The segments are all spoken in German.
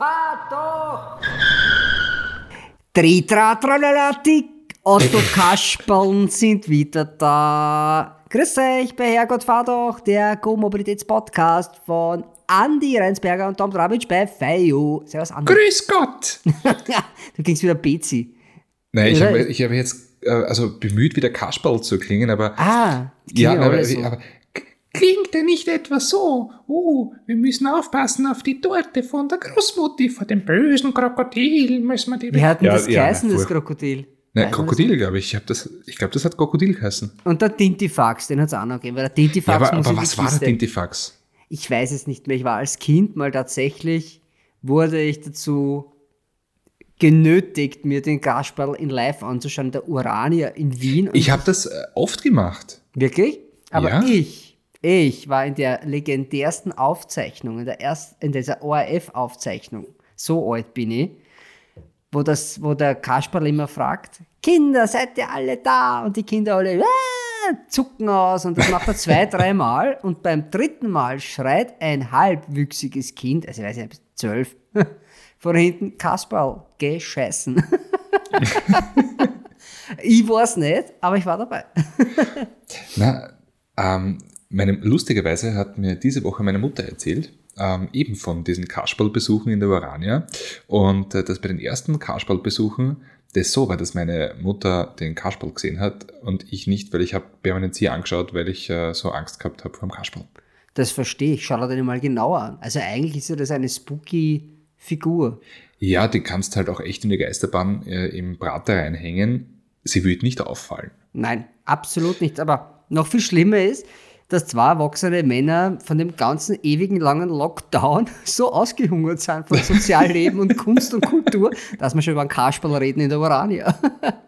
fahr doch! Tritra, tralala, Otto Kasperln sind wieder da. Grüß euch bei Herrgott fahr doch, der Go-Mobilitäts-Podcast von Andi Reinsberger und Tom Drabic bei Feio. Servus, Andi. Grüß Gott! du klingst wieder Bezi. Nein, ich habe hab jetzt äh, also bemüht, wieder Kasperl zu klingen, aber. Ah, ja, aber, so. aber Klingt er nicht etwa so? Oh, wir müssen aufpassen auf die Torte von der Großmutti, vor dem bösen Krokodil müssen wir die... Wie hat denn ja, das ja, geheißen, das Krokodil? Nein, Krokodil, glaube ich. Ich, das, ich glaube, das hat Krokodil geheißen. Und der Tintifax, den hat es auch noch gegeben. Weil der Tintifax ja, aber, aber was war der Tintifax? Ich weiß es nicht mehr. Ich war als Kind mal tatsächlich, wurde ich dazu genötigt, mir den Kasperl in live anzuschauen, der Urania in Wien. Ich habe das äh, oft gemacht. Wirklich? Aber ja. ich ich war in der legendärsten Aufzeichnung, in, der ersten, in dieser ORF-Aufzeichnung, so alt bin ich, wo, das, wo der Kasperl immer fragt, Kinder, seid ihr alle da? Und die Kinder alle äh, zucken aus und das macht er zwei, dreimal und beim dritten Mal schreit ein halbwüchsiges Kind, also ich weiß nicht, zwölf, von hinten, Kasperl, geh scheißen. ich weiß nicht, aber ich war dabei. Na, ähm, meine, lustigerweise hat mir diese Woche meine Mutter erzählt, ähm, eben von diesen Kasperlbesuchen in der Urania. Und äh, dass bei den ersten Kasperlbesuchen das so war, dass meine Mutter den Kasperl gesehen hat und ich nicht, weil ich habe permanent sie angeschaut, weil ich äh, so Angst gehabt habe vor dem Kasperl. Das verstehe ich. Schau dir den mal genauer an. Also eigentlich ist ja das eine spooky Figur. Ja, die kannst halt auch echt in die Geisterbahn äh, im Prater reinhängen. Sie wird nicht auffallen. Nein, absolut nicht. Aber noch viel schlimmer ist, dass zwei erwachsene Männer von dem ganzen ewigen langen Lockdown so ausgehungert sind von Sozialleben und Kunst und Kultur, dass wir schon über einen Kasperl reden in der Urania.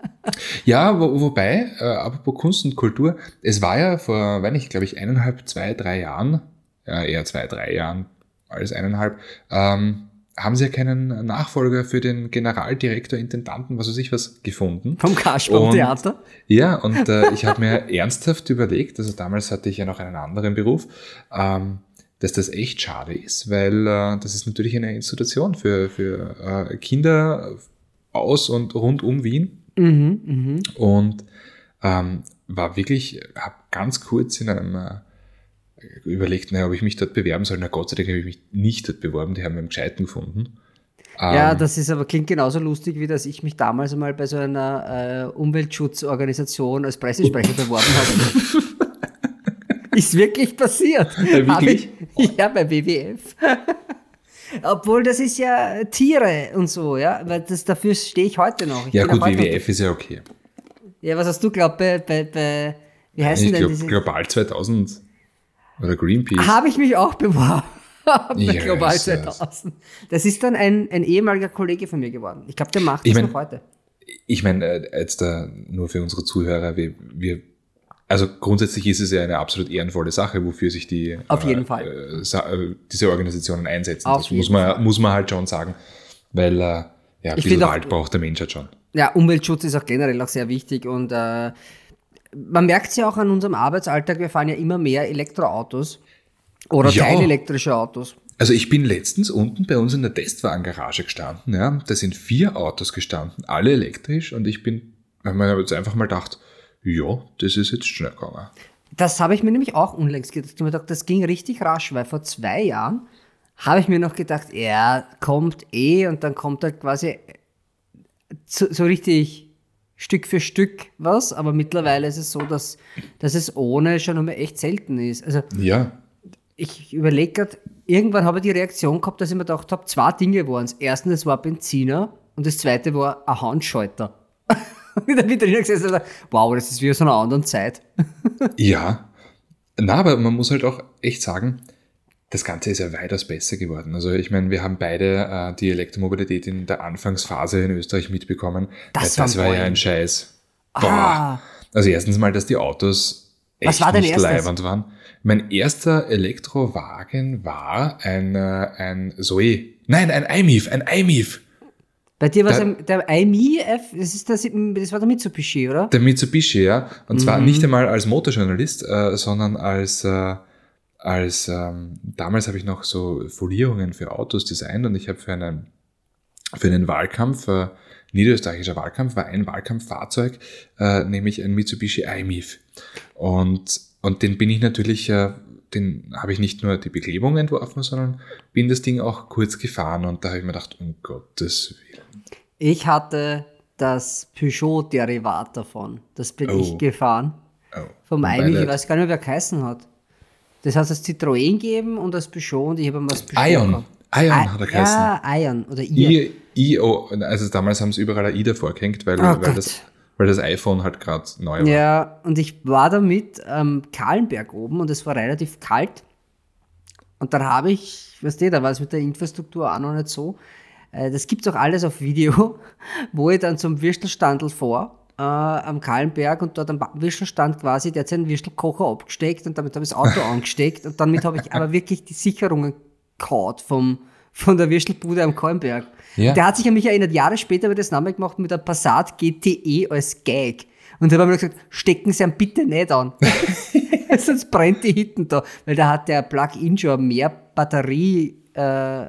ja, wo, wobei, äh, apropos Kunst und Kultur, es war ja vor, wenn ich glaube ich, eineinhalb, zwei, drei Jahren, ja, eher zwei, drei Jahren als eineinhalb, ähm, haben sie ja keinen Nachfolger für den Generaldirektor, Intendanten, was weiß ich was, gefunden. Vom Kasperl-Theater? Ja, und äh, ich habe mir ernsthaft überlegt, also damals hatte ich ja noch einen anderen Beruf, ähm, dass das echt schade ist, weil äh, das ist natürlich eine Institution für, für äh, Kinder aus und rund um Wien. Mhm, mh. Und ähm, war wirklich, habe ganz kurz in einem äh, überlegt, naja, ob ich mich dort bewerben soll. Na Gott sei Dank habe ich mich nicht dort beworben, die haben einen Gescheiten gefunden. Ja, ähm, das ist aber klingt genauso lustig, wie dass ich mich damals einmal bei so einer äh, Umweltschutzorganisation als Pressesprecher beworben habe. ist wirklich passiert. Ja, wirklich? Ich, ja, bei WWF. Obwohl, das ist ja Tiere und so, ja, weil das, dafür stehe ich heute noch. Ich ja, gut, WWF ist ja okay. Ja, was hast du glaubt bei, bei, bei wie heißen ich denn glaub, diese? Global 2000. Oder Greenpeace. Habe ich mich auch beworben. bei Global 2000. Das ist dann ein, ein ehemaliger Kollege von mir geworden. Ich glaube, der macht ich das mein, noch heute. Ich meine, äh, jetzt da nur für unsere Zuhörer, wir, wir, also grundsätzlich ist es ja eine absolut ehrenvolle Sache, wofür sich die Auf jeden äh, Fall. Äh, diese Organisationen einsetzen. Auf das muss man, Fall. muss man halt schon sagen. Weil äh, ja, ein bisschen Wald braucht der Mensch halt schon. Ja, Umweltschutz ist auch generell auch sehr wichtig und äh, man merkt es ja auch an unserem Arbeitsalltag, wir fahren ja immer mehr Elektroautos oder ja. teilelektrische Autos. Also ich bin letztens unten bei uns in der Testwagengarage gestanden, ja, da sind vier Autos gestanden, alle elektrisch und ich bin, ich habe jetzt einfach mal gedacht, ja, das ist jetzt schnell gegangen. Das habe ich mir nämlich auch unlängst gedacht. Ich habe gedacht, das ging richtig rasch, weil vor zwei Jahren habe ich mir noch gedacht, er kommt eh und dann kommt er quasi so, so richtig Stück für Stück was, aber mittlerweile ist es so, dass, dass es ohne schon einmal echt selten ist. Also ja. ich überlege gerade, irgendwann habe ich die Reaktion gehabt, dass ich mir gedacht habe, zwei Dinge waren es. Erstens, es war Benziner und das zweite war ein Handschalter. und dann bin ich gesessen wow, das ist wie aus einer anderen Zeit. ja. Na, aber man muss halt auch echt sagen, das Ganze ist ja weitaus besser geworden. Also ich meine, wir haben beide äh, die Elektromobilität in der Anfangsphase in Österreich mitbekommen. Das, das war, ja ein Scheiß. Boah. Ah. Also erstens mal, dass die Autos echt war nicht leibend waren. Mein erster Elektrowagen war ein, äh, ein Zoe. Nein, ein iMIF, ein iMIF. Bei dir war es der iMIF, das, ist das, das war der Mitsubishi, oder? Der Mitsubishi, ja. Und zwar mhm. nicht einmal als Motorjournalist, äh, sondern als äh, als ähm, damals habe ich noch so Folierungen für Autos designt und ich habe für einen, für einen Wahlkampf, äh, niederösterreichischer Wahlkampf, war ein Wahlkampffahrzeug, äh, nämlich ein Mitsubishi iMIF. Und, und den bin ich natürlich, äh, den habe ich nicht nur die Beklebung entworfen, sondern bin das Ding auch kurz gefahren und da habe ich mir gedacht, um Gottes Willen. Ich hatte das Peugeot-Derivat davon. Das bin oh. ich gefahren. Oh. Vom iMIF, ich weiß gar nicht mehr, wer geheißen hat. Das heißt, das Citroën geben und das Peugeot und ich habe das Peugeot Ion. Ion I hat er geheißen. Ja, Ion oder I. I, o, also damals haben sie überall ein I davor gehängt, weil, oh weil, das, weil das iPhone halt gerade neu war. Ja, und ich war damit am Kahlenberg oben und es war relativ kalt. Und dann habe ich, weißt du, da war es mit der Infrastruktur auch noch nicht so. Äh, das gibt es auch alles auf Video, wo ich dann zum Würstelstandel vor äh, am Kahlenberg und dort am Würstelstand quasi, der hat seinen Würstelkocher abgesteckt und damit habe ich das Auto angesteckt und damit habe ich aber wirklich die Sicherungen gehauen vom, von der Würstelbude am Kahlenberg. Ja. Der hat sich an mich erinnert, Jahre später wird das Name gemacht mit der Passat GTE als Gag. Und da haben wir gesagt, stecken Sie ihn bitte nicht an. Sonst brennt die hinten da. Weil da hat der Plug-in schon mehr Batterie, äh,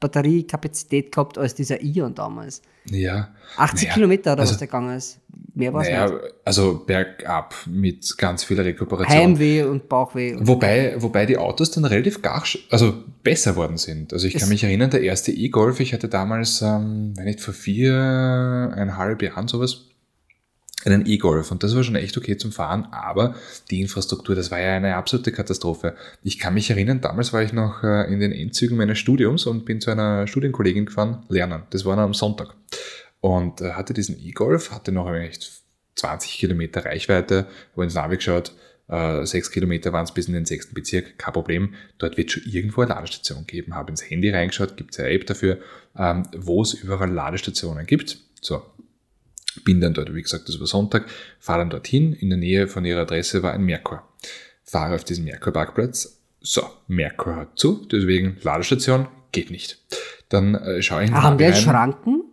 Batteriekapazität gehabt als dieser Ion damals. Ja. 80 naja, Kilometer oder also, was der gegangen ist. Mehr war es naja, nicht. Also bergab mit ganz viel Rekuperation. Heimweh und Bauchweh. Und wobei, wobei die Autos dann relativ gar, also besser worden sind. Also ich kann mich erinnern, der erste E-Golf, ich hatte damals, ähm, wenn nicht vor viereinhalb Jahren sowas, einen E-Golf und das war schon echt okay zum Fahren, aber die Infrastruktur, das war ja eine absolute Katastrophe. Ich kann mich erinnern, damals war ich noch äh, in den Endzügen meines Studiums und bin zu einer Studienkollegin gefahren, lernen. Das war am Sonntag. Und äh, hatte diesen E-Golf, hatte noch echt 20 Kilometer Reichweite, wo ins Navi geschaut, äh, sechs Kilometer waren es bis in den sechsten Bezirk, kein Problem. Dort wird schon irgendwo eine Ladestation geben. Habe ins Handy reingeschaut, gibt es eine App dafür, ähm, wo es überall Ladestationen gibt. So, bin dann dort, wie gesagt, das war Sonntag, fahre dann dorthin. In der Nähe von ihrer Adresse war ein Merkur. Fahre auf diesen Merkur-Parkplatz. So, Merkur hat zu, deswegen Ladestation geht nicht. Dann äh, schaue ich ah, Haben wir jetzt Schranken?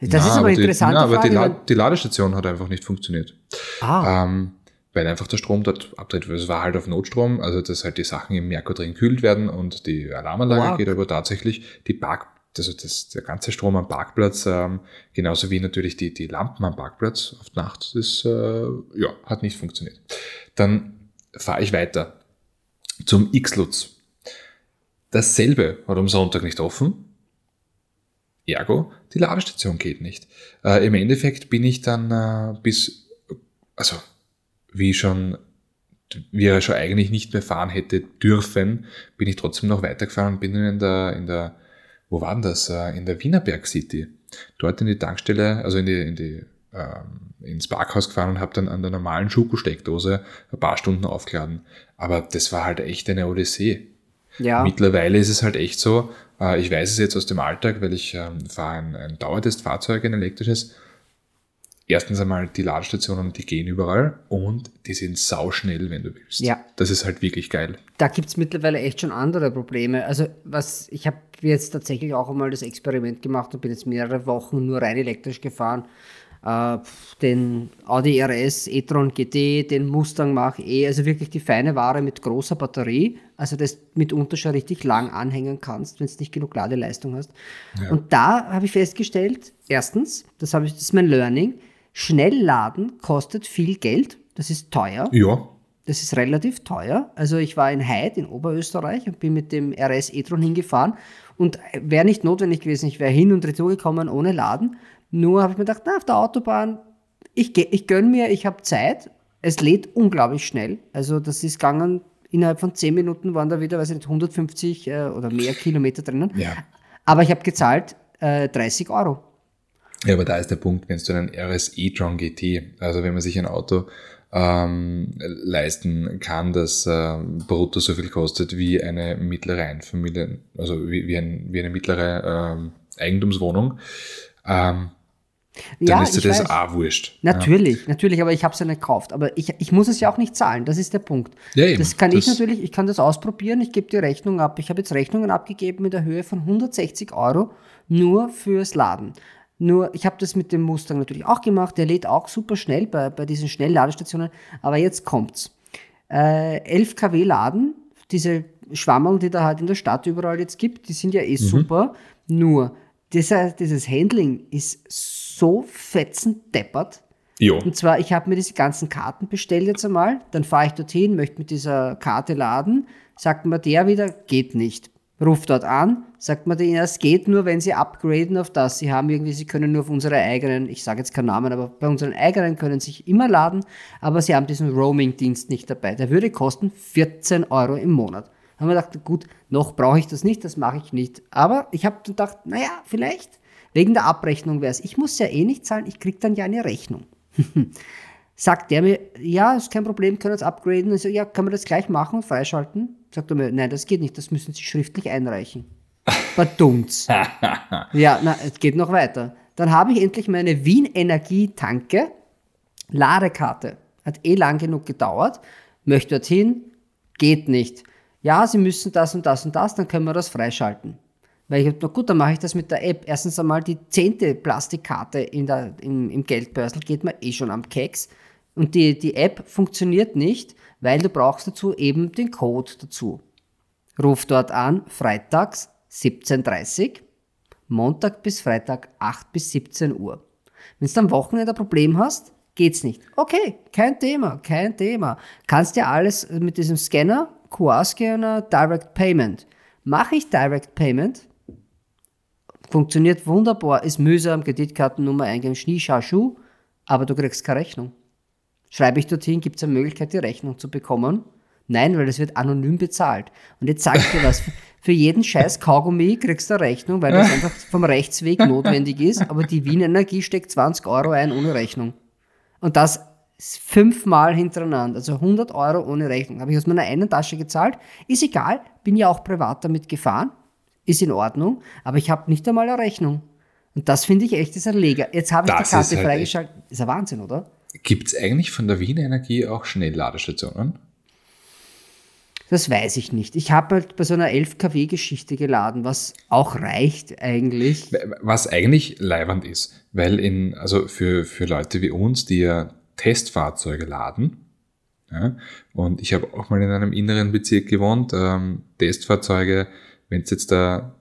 Das na, ist aber, interessant. Ja, aber die, La die, Ladestation hat einfach nicht funktioniert. Ah. Ähm, weil einfach der Strom dort abdreht. Es war halt auf Notstrom, also dass halt die Sachen im Merkur drin kühlt werden und die Alarmanlage wow. geht aber tatsächlich die Park also das, der ganze Strom am Parkplatz, ähm, genauso wie natürlich die, die Lampen am Parkplatz auf Nacht, das äh, ja, hat nicht funktioniert. Dann fahre ich weiter zum X-Lutz. Dasselbe hat am Sonntag nicht offen. Ergo, die Ladestation geht nicht. Äh, Im Endeffekt bin ich dann äh, bis, also wie schon, wie er schon eigentlich nicht mehr fahren hätte dürfen, bin ich trotzdem noch weitergefahren und bin in der, in der wo war denn das? Äh, in der Wienerberg City. Dort in die Tankstelle, also in die, in die ähm, ins Parkhaus gefahren und habe dann an der normalen Schokosteckdose ein paar Stunden aufgeladen. Aber das war halt echt eine Odyssee. Ja. Mittlerweile ist es halt echt so, äh, ich weiß es jetzt aus dem Alltag, weil ich ähm, fahre ein, ein Dauertestfahrzeug, ein elektrisches, erstens einmal die Ladestationen, die gehen überall und die sind sauschnell, wenn du willst. Ja. Das ist halt wirklich geil. Da gibt es mittlerweile echt schon andere Probleme. Also was, ich habe jetzt tatsächlich auch einmal das Experiment gemacht und bin jetzt mehrere Wochen nur rein elektrisch gefahren. Äh, den Audi RS e-tron GT, den Mustang Mach E, also wirklich die feine Ware mit großer Batterie, also das mitunter schon richtig lang anhängen kannst, wenn es nicht genug Ladeleistung hast. Ja. Und da habe ich festgestellt, erstens, das, ich, das ist mein Learning, Schnellladen kostet viel Geld. Das ist teuer. Ja. Das ist relativ teuer. Also ich war in Heid in Oberösterreich und bin mit dem RS e-tron hingefahren und wäre nicht notwendig gewesen. Ich wäre hin und retour gekommen ohne Laden. Nur habe ich mir gedacht, na, auf der Autobahn, ich, ich gönne mir, ich habe Zeit. Es lädt unglaublich schnell. Also das ist gegangen, innerhalb von 10 Minuten waren da wieder, weiß ich nicht, 150 äh, oder mehr Kilometer drinnen. Ja. Aber ich habe gezahlt äh, 30 Euro. Ja, aber da ist der Punkt, wenn du einen RS e-tron GT, also wenn man sich ein Auto ähm, leisten kann, das äh, brutto so viel kostet wie eine mittlere Einfamilien, also wie, wie, ein, wie eine mittlere ähm, Eigentumswohnung, ähm, dann ja, ist dir das weiß. auch wurscht. Natürlich, ja. natürlich, aber ich habe es ja nicht gekauft. Aber ich, ich muss es ja auch nicht zahlen, das ist der Punkt. Ja, eben. Das kann das ich natürlich, ich kann das ausprobieren, ich gebe die Rechnung ab. Ich habe jetzt Rechnungen abgegeben in der Höhe von 160 Euro nur fürs Laden. Nur, ich habe das mit dem Mustang natürlich auch gemacht. Der lädt auch super schnell bei, bei diesen Schnellladestationen. Aber jetzt kommt's. äh, 11 kW laden. Diese Schwammerl, die da halt in der Stadt überall jetzt gibt, die sind ja eh mhm. super. Nur, dieser, dieses Handling ist so fetzend deppert. Jo. Und zwar, ich habe mir diese ganzen Karten bestellt jetzt einmal, dann fahre ich dorthin, möchte mit dieser Karte laden, sagt mir der wieder, geht nicht. Ruft dort an, sagt man denen, es geht nur, wenn sie upgraden auf das. Sie haben irgendwie, sie können nur auf unsere eigenen, ich sage jetzt keinen Namen, aber bei unseren eigenen können sich immer laden, aber sie haben diesen Roaming-Dienst nicht dabei. Der würde kosten 14 Euro im Monat. Haben wir gedacht, gut, noch brauche ich das nicht, das mache ich nicht. Aber ich habe gedacht, naja, vielleicht wegen der Abrechnung wäre es. Ich muss ja eh nicht zahlen, ich kriege dann ja eine Rechnung. Sagt der mir, ja, ist kein Problem, können wir es upgraden. Ich so, ja, können wir das gleich machen und freischalten? Sagt er mir, nein, das geht nicht, das müssen Sie schriftlich einreichen. Verdummt. ja, na, es geht noch weiter. Dann habe ich endlich meine Wien Energie Tanke, Ladekarte. Hat eh lang genug gedauert. Möchte dorthin, geht nicht. Ja, Sie müssen das und das und das, dann können wir das freischalten. Weil ich habe, na gut, dann mache ich das mit der App. Erstens einmal die zehnte Plastikkarte in der, im, im Geldbörsel geht mir eh schon am Keks. Und die, die App funktioniert nicht, weil du brauchst dazu eben den Code dazu. Ruf dort an, freitags 17.30 Montag bis Freitag 8 bis 17 Uhr. Wenn du am Wochenende ein Problem hast, geht's nicht. Okay, kein Thema, kein Thema. Kannst ja alles mit diesem Scanner, QR-Scanner, Direct Payment. Mache ich Direct Payment, funktioniert wunderbar, ist mühsam, Kreditkartennummer eingeben, Schnie, Schuh, aber du kriegst keine Rechnung. Schreibe ich dorthin, gibt es eine Möglichkeit, die Rechnung zu bekommen? Nein, weil es wird anonym bezahlt. Und jetzt sag ich dir was, für jeden scheiß Kaugummi kriegst du eine Rechnung, weil das einfach vom Rechtsweg notwendig ist, aber die Wien Energie steckt 20 Euro ein ohne Rechnung. Und das fünfmal hintereinander, also 100 Euro ohne Rechnung. Habe ich aus meiner einen Tasche gezahlt. Ist egal, bin ja auch privat damit gefahren, ist in Ordnung, aber ich habe nicht einmal eine Rechnung. Und das finde ich echt ist ein Leger. Jetzt habe ich das die Karte halt freigeschaltet. Ist ein Wahnsinn, oder? Gibt es eigentlich von der Wien Energie auch Schnellladestationen? Das weiß ich nicht. Ich habe halt bei so einer 11 kW Geschichte geladen, was auch reicht eigentlich. Was eigentlich leiwand ist, weil in, also für, für Leute wie uns, die ja Testfahrzeuge laden, ja, und ich habe auch mal in einem inneren Bezirk gewohnt, ähm, Testfahrzeuge, wenn du jetzt da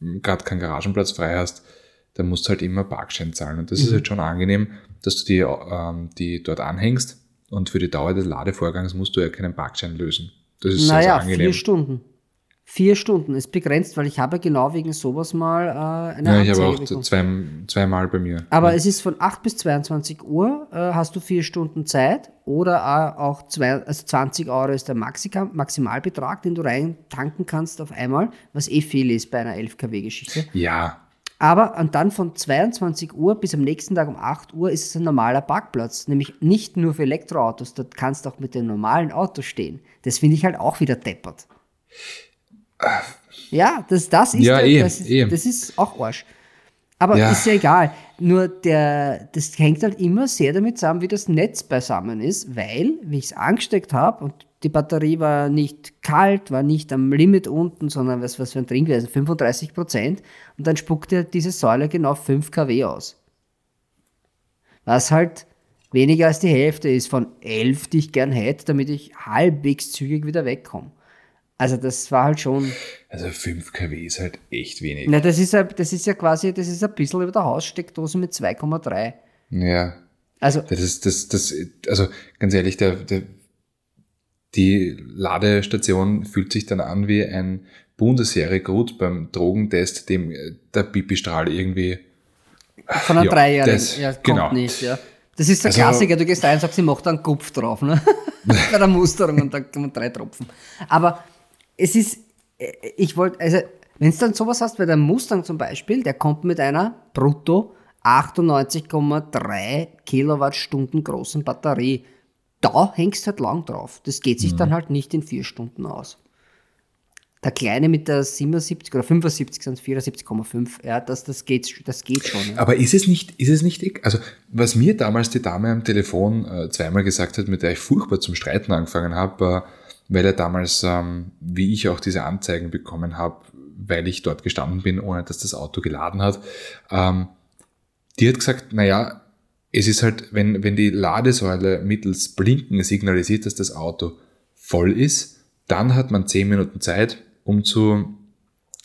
gerade keinen Garagenplatz frei hast, dann musst du halt immer Parkschein zahlen. Und das mhm. ist halt schon angenehm, dass du die, ähm, die dort anhängst und für die Dauer des Ladevorgangs musst du ja keinen Parkschein lösen. Das ist naja, sehr, sehr vier Stunden. Vier Stunden ist begrenzt, weil ich habe genau wegen sowas mal äh, eine Ja, ich habe auch zwei, zweimal bei mir. Aber ja. es ist von 8 bis 22 Uhr äh, hast du vier Stunden Zeit oder auch zwei, also 20 Euro ist der Maxika, Maximalbetrag, den du rein tanken kannst auf einmal, was eh viel ist bei einer 11 kW-Geschichte. Ja, aber und dann von 22 Uhr bis am nächsten Tag um 8 Uhr ist es ein normaler Parkplatz. Nämlich nicht nur für Elektroautos, dort kannst du auch mit den normalen Autos stehen. Das finde ich halt auch wieder deppert. Ja, das, das, ist, ja, eh, das, ist, eh. das ist auch Arsch. Aber ja. ist ja egal. Nur der, das hängt halt immer sehr damit zusammen, wie das Netz beisammen ist, weil, wie ich es angesteckt habe und die Batterie war nicht kalt, war nicht am Limit unten, sondern was, was für ein Trinkwert, also 35 Prozent. Und dann spuckte diese Säule genau 5 kW aus. Was halt weniger als die Hälfte ist von 11, die ich gern hätte, damit ich halbwegs zügig wieder wegkomme. Also das war halt schon. Also 5 kW ist halt echt wenig. Na, das ist, ja, das ist ja quasi, das ist ein bisschen über der Haussteckdose mit 2,3. Ja. Also. Das ist, das, das, also ganz ehrlich, der, der die Ladestation fühlt sich dann an wie ein Bundesheerrekrut beim Drogentest, dem der Pipistrahl irgendwie. Von einem ja, Dreijährigen. Das, ja, kommt genau. nicht, ja. Das ist der also, Klassiker, du gehst ein und sagst, ich mache da einen Kopf drauf, ne? Bei der Musterung und dann kommen drei Tropfen. Aber es ist, ich wollte, also, wenn du dann sowas hast, bei der Mustang zum Beispiel, der kommt mit einer brutto 98,3 Kilowattstunden großen Batterie da hängst halt lang drauf. Das geht sich mhm. dann halt nicht in vier Stunden aus. Der Kleine mit der 77 oder 75 sind 74,5. Ja, das, das, geht, das geht schon. Ja. Aber ist es nicht, ist es nicht, also was mir damals die Dame am Telefon äh, zweimal gesagt hat, mit der ich furchtbar zum Streiten angefangen habe, äh, weil er damals, ähm, wie ich auch diese Anzeigen bekommen habe, weil ich dort gestanden bin, ohne dass das Auto geladen hat, ähm, die hat gesagt, naja, es ist halt, wenn, wenn die Ladesäule mittels Blinken signalisiert, dass das Auto voll ist, dann hat man zehn Minuten Zeit, um zu,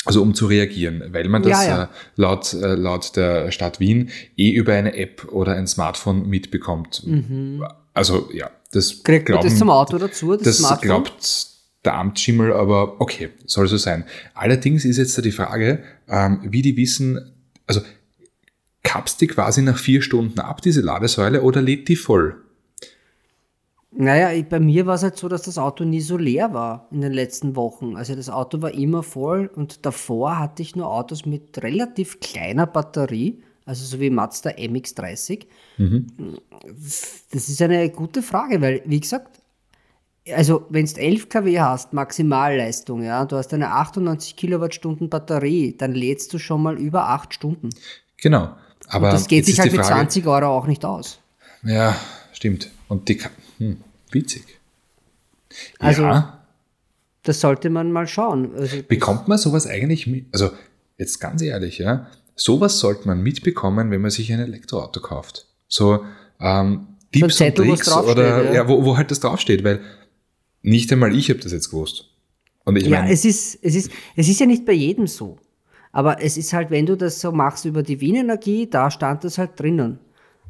also um zu reagieren, weil man das ja, ja. Äh, laut, äh, laut der Stadt Wien eh über eine App oder ein Smartphone mitbekommt. Mhm. Also ja, das Kriegt glauben, man das zum Auto dazu, das, das Smartphone? glaubt der Amtsschimmel, aber okay, soll so sein. Allerdings ist jetzt da die Frage, ähm, wie die wissen, also kapst die quasi nach vier Stunden ab, diese Ladesäule, oder lädt die voll? Naja, bei mir war es halt so, dass das Auto nie so leer war in den letzten Wochen. Also das Auto war immer voll und davor hatte ich nur Autos mit relativ kleiner Batterie, also so wie Mazda MX30. Mhm. Das ist eine gute Frage, weil, wie gesagt, also wenn du 11 kW hast, Maximalleistung, ja, du hast eine 98 Kilowattstunden Batterie, dann lädst du schon mal über 8 Stunden. Genau. Aber und das geht sich halt mit Frage, 20 Euro auch nicht aus. Ja, stimmt. Und die, hm, witzig. Also, ja. das sollte man mal schauen. Also, Bekommt man sowas eigentlich mit? Also, jetzt ganz ehrlich, ja, sowas sollte man mitbekommen, wenn man sich ein Elektroauto kauft. So, ähm, Tipps so Zettel, und Tricks oder, ja. ja, wo, wo halt das draufsteht, weil nicht einmal ich habe das jetzt gewusst. Und ich ja, mein, es ist, es ist, es ist ja nicht bei jedem so. Aber es ist halt, wenn du das so machst über die Wien-Energie, da stand das halt drinnen.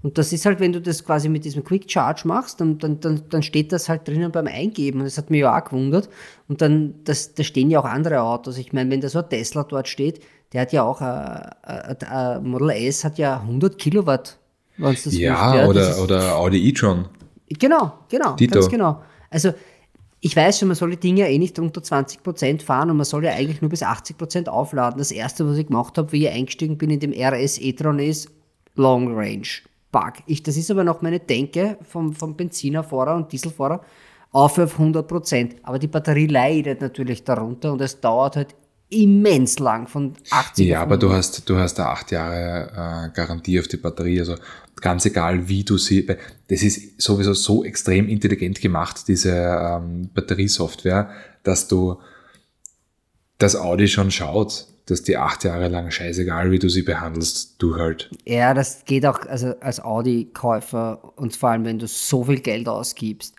Und das ist halt, wenn du das quasi mit diesem Quick Charge machst, dann, dann, dann, dann steht das halt drinnen beim Eingeben. Und das hat mich ja auch gewundert. Und dann, das, da stehen ja auch andere Autos. Ich meine, wenn da so ein Tesla dort steht, der hat ja auch, ein, äh, äh, äh, Model S hat ja 100 Kilowatt. ja, wisst, ja oder, oder Audi e-tron. Genau, genau, Dito. ganz genau. Also, ich weiß schon, man soll die Dinge eh nicht unter 20% fahren und man soll ja eigentlich nur bis 80% aufladen. Das erste, was ich gemacht habe, wie ich eingestiegen bin in dem RS e-tron ist Long Range. Bug. Ich, das ist aber noch meine Denke vom, vom Benzinerfahrer und Dieselfahrer auf auf 100%. Aber die Batterie leidet natürlich darunter und es dauert halt immens lang von 80 Ja, aber du hast, du hast da acht Jahre äh, Garantie auf die Batterie. Also ganz egal, wie du sie. Das ist sowieso so extrem intelligent gemacht, diese ähm, Batteriesoftware, dass du das Audi schon schaut, dass die acht Jahre lang scheißegal, wie du sie behandelst, du halt. Ja, das geht auch also als Audi-Käufer und vor allem, wenn du so viel Geld ausgibst.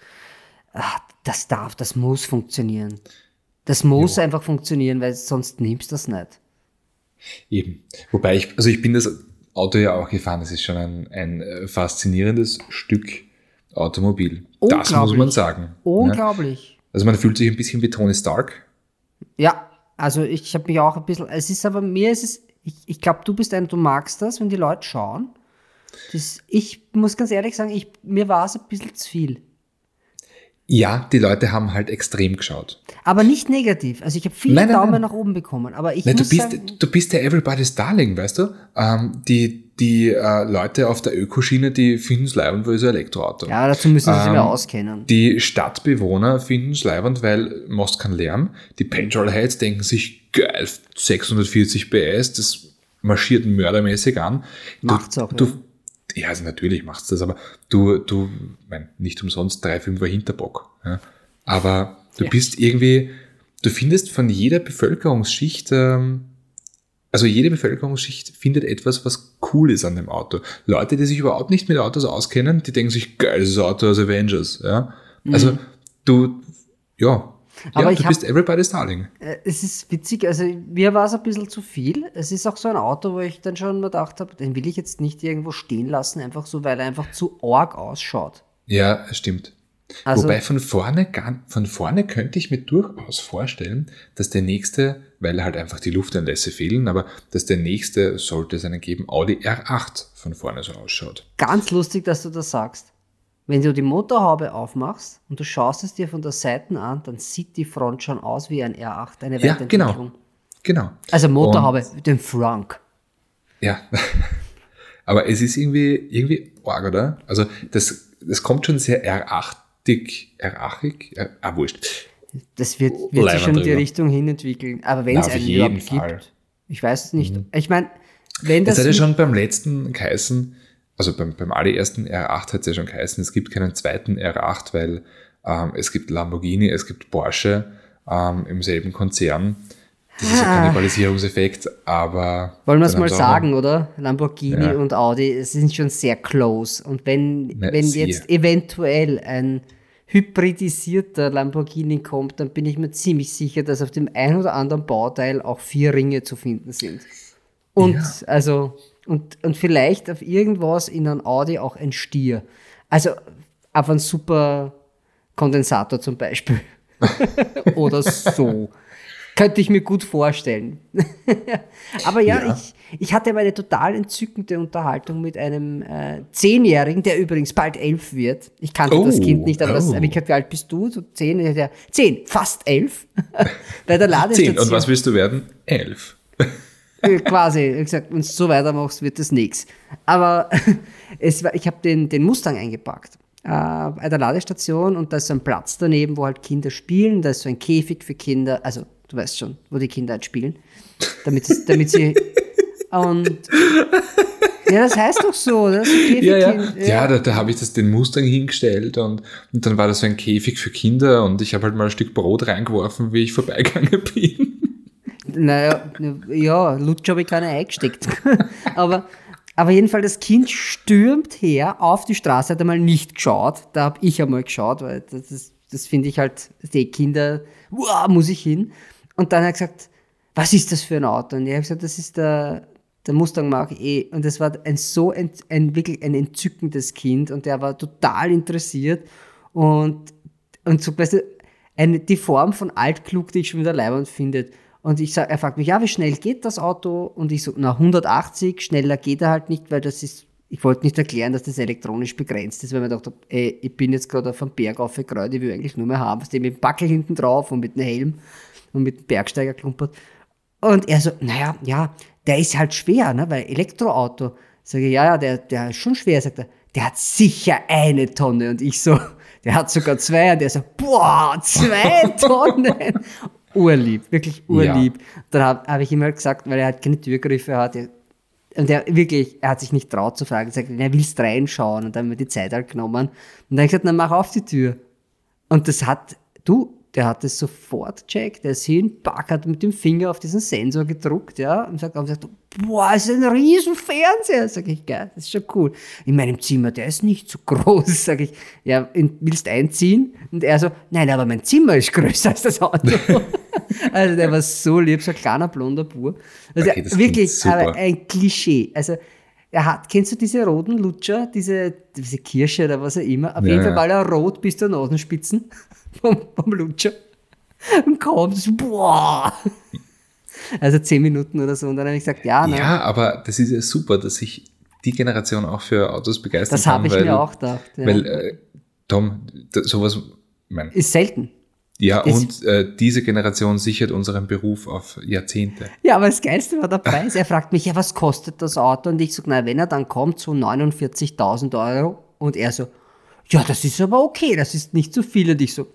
Ach, das darf, das muss funktionieren. Das muss jo. einfach funktionieren, weil sonst nimmst du das nicht. Eben. Wobei ich, also ich bin das Auto ja auch gefahren. Das ist schon ein, ein äh, faszinierendes Stück Automobil. Das muss man sagen. Ne? Unglaublich. Ja. Also man fühlt sich ein bisschen wie Tony Stark. Ja, also ich habe mich auch ein bisschen, es ist aber mir ist es, ich, ich glaube, du bist ein, du magst das, wenn die Leute schauen. Das, ich muss ganz ehrlich sagen, ich, mir war es ein bisschen zu viel. Ja, die Leute haben halt extrem geschaut. Aber nicht negativ. Also ich habe viele nein, nein, Daumen nein. nach oben bekommen. Aber ich nein, muss du bist, sagen, du bist der Everybody's Darling, weißt du? Ähm, die die äh, Leute auf der Ökoschiene, die finden es leibend, weil es ein Elektroauto. Ja, dazu müssen sie sich ähm, mehr auskennen. Die Stadtbewohner finden es leibend, weil machst keinen Lärm. Die Petrolheads denken sich, geil, 640 PS, das marschiert mördermäßig an. Macht's du, auch, du, ja ja, also natürlich macht's das, aber du, du, mein, nicht umsonst 3,5er Hinterbock. Ja. Aber du ja. bist irgendwie, du findest von jeder Bevölkerungsschicht, ähm, also jede Bevölkerungsschicht findet etwas, was cool ist an dem Auto. Leute, die sich überhaupt nicht mit Autos auskennen, die denken sich, geiles Auto aus Avengers. Ja. Also mhm. du, ja, aber ja, du hab, bist everybody's darling. Äh, es ist witzig, also mir war es ein bisschen zu viel. Es ist auch so ein Auto, wo ich dann schon mal gedacht habe, den will ich jetzt nicht irgendwo stehen lassen, einfach so, weil er einfach zu arg ausschaut. Ja, stimmt. Also, Wobei von vorne, von vorne könnte ich mir durchaus vorstellen, dass der nächste, weil halt einfach die Luftanlässe fehlen, aber dass der nächste, sollte es einen geben, Audi R8 von vorne so ausschaut. Ganz lustig, dass du das sagst. Wenn du die Motorhaube aufmachst und du schaust es dir von der Seite an, dann sieht die Front schon aus wie ein R8, eine ja, Genau. genau. Also Motorhaube, und, den Frank. Ja. Aber es ist irgendwie, irgendwie arg, oder? Also das, das kommt schon sehr R8ig, R8ig, R, ah, wurscht. Das wird, wird sich schon in die Richtung hin entwickeln. Aber wenn es einen überhaupt gibt, ich weiß es nicht. Mhm. Ich meine, wenn das. Das hat ja schon beim letzten geheißen, also beim, beim allerersten R8 hat es ja schon geheißen, es gibt keinen zweiten R8, weil ähm, es gibt Lamborghini, es gibt Porsche ähm, im selben Konzern. Das ist ein. Kannibalisierungseffekt, aber. Wollen wir es mal sagen, oder? Lamborghini ja. und Audi sind schon sehr close. Und wenn, Na, wenn jetzt eventuell ein hybridisierter Lamborghini kommt, dann bin ich mir ziemlich sicher, dass auf dem ein oder anderen Bauteil auch vier Ringe zu finden sind. Und ja. also, und, und vielleicht auf irgendwas in einem Audi auch ein Stier. Also auf einen super Kondensator zum Beispiel. oder so. Könnte ich mir gut vorstellen. Aber ja, ja, Ich, ich hatte aber eine total entzückende Unterhaltung mit einem äh, Zehnjährigen, der übrigens bald elf wird. Ich kannte oh, das Kind nicht, aber, oh. das, aber ich, wie alt bist du? So zehn? Der, zehn, fast elf. Bei der Ladestation. Zehn. Und was willst du werden? Elf. Quasi, ich gesagt, wenn du so weitermachst, wird das nichts. Aber es war, ich habe den, den Mustang eingepackt äh, bei der Ladestation und da ist so ein Platz daneben, wo halt Kinder spielen. Da ist so ein Käfig für Kinder, also Du weißt schon, wo die Kinder halt spielen. Damit, damit sie. Und. Ja, das heißt doch so, das ist ein Käfig. Ja, ja. ja. ja da, da habe ich das den Mustang hingestellt und, und dann war das so ein Käfig für Kinder und ich habe halt mal ein Stück Brot reingeworfen, wie ich vorbeigegangen bin. Naja, ja, Lutsch habe ich keine eingesteckt. aber, aber jedenfalls, das Kind stürmt her auf die Straße, hat einmal nicht geschaut. Da habe ich einmal geschaut, weil das, das finde ich halt, die Kinder, wow, muss ich hin. Und dann hat er gesagt, was ist das für ein Auto? Und ich habe gesagt, das ist der, der Mustang Mark E. Und das war ein so ein, ein, wirklich ein entzückendes Kind und der war total interessiert und, und so, weißt du, eine, die Form von altklug, die ich schon wieder leibend finde. Und ich sag, er fragt mich, ja, wie schnell geht das Auto? Und ich so, na, 180, schneller geht er halt nicht, weil das ist, ich wollte nicht erklären, dass das elektronisch begrenzt ist, weil man dachte, ey, ich bin jetzt gerade auf einem Berg aufgekreuzt, ich will eigentlich nur mehr haben, was dem mit dem Backel hinten drauf und mit einem Helm und mit dem Bergsteiger klumpert. Und er so, naja, ja, der ist halt schwer, ne, weil Elektroauto. Sage ich, ja, ja, der, der ist schon schwer, sagt er. Der hat sicher eine Tonne. Und ich so, der hat sogar zwei. Und er so, boah, zwei Tonnen. Urlieb, wirklich urlieb. Ja. Dann habe hab ich ihm halt gesagt, weil er halt keine Türgriffe hat, und er wirklich, er hat sich nicht traut zu fragen, er sagt, er willst reinschauen und dann haben wir die Zeit halt genommen. Und dann habe ich gesagt, dann mach auf die Tür. Und das hat, du, der hat es sofort checkt, der ist hin, Back hat mit dem Finger auf diesen Sensor gedruckt, ja, und sagt, und sagt boah, ist ein riesen Fernseher, sag ich, geil, das ist schon cool. In meinem Zimmer, der ist nicht so groß, sag ich, ja, willst einziehen? Und er so, nein, aber mein Zimmer ist größer als das Auto. also der war so lieb, so ein kleiner blonder Bur. Also okay, wirklich, aber ein Klischee. Also er hat, kennst du diese roten Lutscher, diese, diese Kirsche oder was auch immer? Auf ja, jeden Fall war er rot bis zur Nasenspitzen vom, vom Lutscher. Und kommt, boah! Also zehn Minuten oder so. Und dann habe ich gesagt, ja. Ne? Ja, aber das ist ja super, dass sich die Generation auch für Autos begeistert Das habe ich weil, mir auch gedacht. Ja. Weil, äh, Tom, sowas. Mein, ist selten. Ja, das und äh, diese Generation sichert unseren Beruf auf Jahrzehnte. Ja, aber das Geilste war der Preis. Er fragt mich, ja, was kostet das Auto? Und ich so, na, wenn er dann kommt, so 49.000 Euro. Und er so, ja, das ist aber okay, das ist nicht zu viel. Und ich so,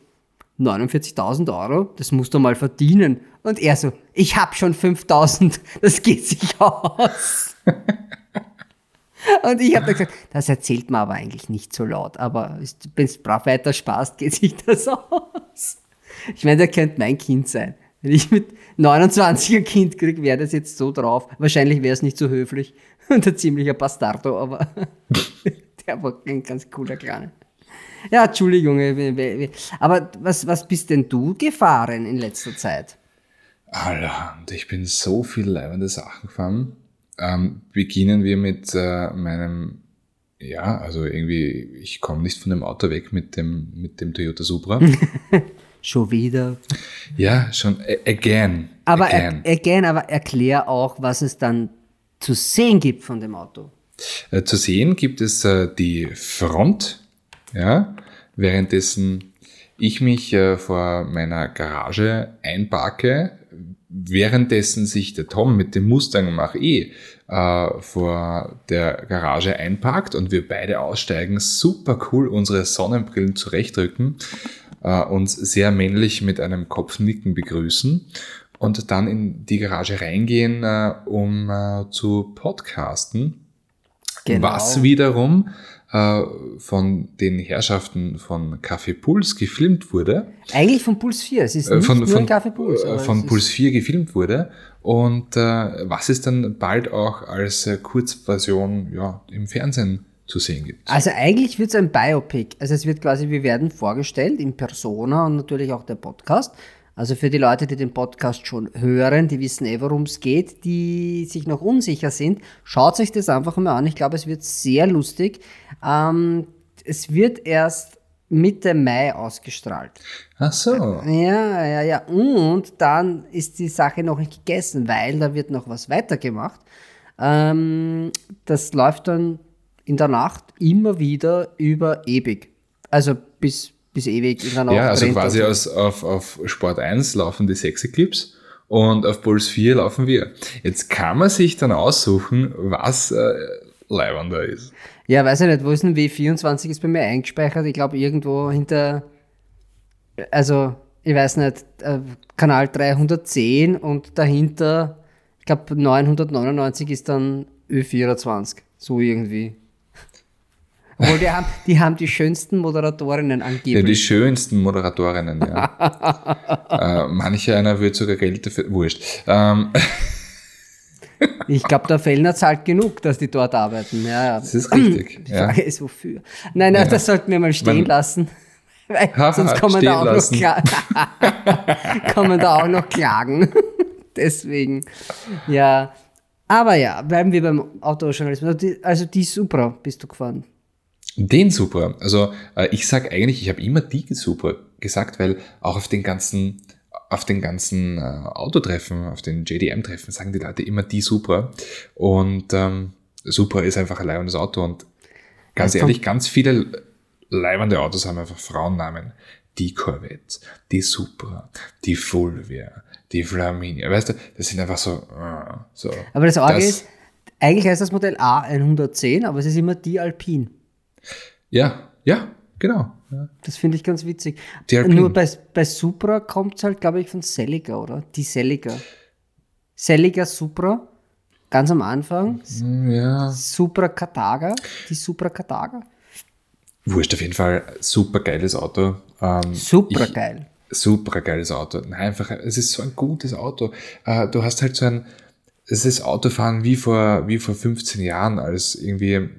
49.000 Euro, das musst du mal verdienen. Und er so, ich hab schon 5.000, das geht sich aus. Und ich habe gesagt, das erzählt man aber eigentlich nicht so laut, aber wenn es brav weiter spaßt, geht sich das aus. Ich meine, der könnte mein Kind sein. Wenn ich mit 29 ein Kind kriege, wäre das jetzt so drauf. Wahrscheinlich wäre es nicht so höflich und ein ziemlicher Bastardo, aber der war ein ganz cooler Kleiner. Ja, Entschuldigung. Aber was, was bist denn du gefahren in letzter Zeit? Alter, ich bin so viel leibende Sachen gefahren. Ähm, beginnen wir mit äh, meinem, ja, also irgendwie, ich komme nicht von dem Auto weg mit dem, mit dem Toyota Supra. schon wieder. Ja, schon again. Aber again. Again, aber erklär auch, was es dann zu sehen gibt von dem Auto. Äh, zu sehen gibt es äh, die Front, ja, währenddessen ich mich äh, vor meiner Garage einparke, währenddessen sich der Tom mit dem Mustang Mach E äh, vor der Garage einparkt und wir beide aussteigen, super cool unsere Sonnenbrillen zurechtrücken, äh, uns sehr männlich mit einem Kopfnicken begrüßen und dann in die Garage reingehen, äh, um äh, zu podcasten. Genau. Was wiederum äh, von den Herrschaften von Café Puls gefilmt wurde. Eigentlich von Puls 4, es ist äh, nicht von, nur von, Café Puls. Äh, von Puls 4 gefilmt wurde und äh, was es dann bald auch als Kurzversion ja, im Fernsehen zu sehen gibt. Also eigentlich wird es ein Biopic. Also es wird quasi, wir werden vorgestellt in Persona und natürlich auch der Podcast. Also für die Leute, die den Podcast schon hören, die wissen eh, worum es geht, die sich noch unsicher sind, schaut sich das einfach mal an. Ich glaube, es wird sehr lustig. Ähm, es wird erst Mitte Mai ausgestrahlt. Ach so. Ja, ja, ja. Und dann ist die Sache noch nicht gegessen, weil da wird noch was weitergemacht. Ähm, das läuft dann in der Nacht immer wieder über ewig. Also bis, bis ewig in Nacht. Ja, also quasi aus, auf, auf Sport 1 laufen die sexy Clips und auf Puls 4 laufen wir. Jetzt kann man sich dann aussuchen, was äh, leibender ist. Ja, weiß ich nicht, wo ist denn W24 ist bei mir eingespeichert? Ich glaube irgendwo hinter, also ich weiß nicht, äh, Kanal 310 und dahinter, ich glaube 999 ist dann Ö24, so irgendwie. Obwohl die haben, die haben die schönsten Moderatorinnen angeblich. Ja, die schönsten Moderatorinnen, ja. äh, manche einer würde sogar Geld dafür, wurscht. Ähm. Ich glaube, der Fellner zahlt genug, dass die dort arbeiten. Ja, ja. Das ist richtig. Die Frage ja. ist, wofür? Nein, nein, ja. das sollten wir mal stehen Man, lassen. Weil sonst kommen da, auch noch kommen da auch noch Klagen. Deswegen, ja. Aber ja, bleiben wir beim Autojournalismus. Also die, also die Supra bist du gefahren. Den Supra. Also äh, ich sage eigentlich, ich habe immer die Supra gesagt, weil auch auf den ganzen auf den ganzen äh, Autotreffen, auf den JDM-Treffen sagen die Leute immer die Supra. Und ähm, Supra ist einfach ein leibendes Auto. Und ganz das ehrlich, ganz viele leibende Autos haben einfach Frauennamen. Die Corvette, die Supra, die Fulvia, die Flaminia. Weißt du, das sind einfach so. Äh, so aber das Arge ist, eigentlich heißt das Modell A110, aber es ist immer die Alpine. Ja, ja, genau. Ja. Das finde ich ganz witzig. Nur bei, bei Supra kommt es halt, glaube ich, von Celica, oder? Die Celica. Celica Supra, ganz am Anfang. Ja. Supra Kataga, die Supra Kataga. Wurscht, auf jeden Fall super geiles Auto. Ähm, super geil. Super geiles Auto. Nein, einfach, es ist so ein gutes Auto. Äh, du hast halt so ein, es ist Autofahren wie vor, wie vor 15 Jahren, als irgendwie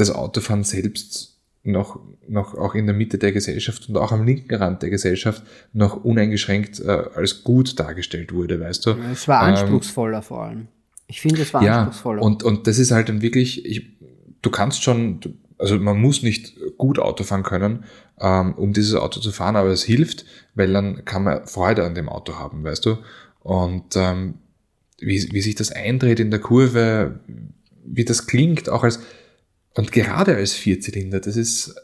das Autofahren selbst noch, noch auch in der Mitte der Gesellschaft und auch am linken Rand der Gesellschaft noch uneingeschränkt äh, als gut dargestellt wurde, weißt du? Es war ähm, anspruchsvoller ähm, vor allem. Ich finde, es war ja, anspruchsvoller. Und, und das ist halt dann wirklich, ich, du kannst schon, also man muss nicht gut Auto fahren können, ähm, um dieses Auto zu fahren, aber es hilft, weil dann kann man Freude an dem Auto haben, weißt du? Und ähm, wie, wie sich das eindreht in der Kurve, wie das klingt, auch als, und gerade als Vierzylinder, das ist,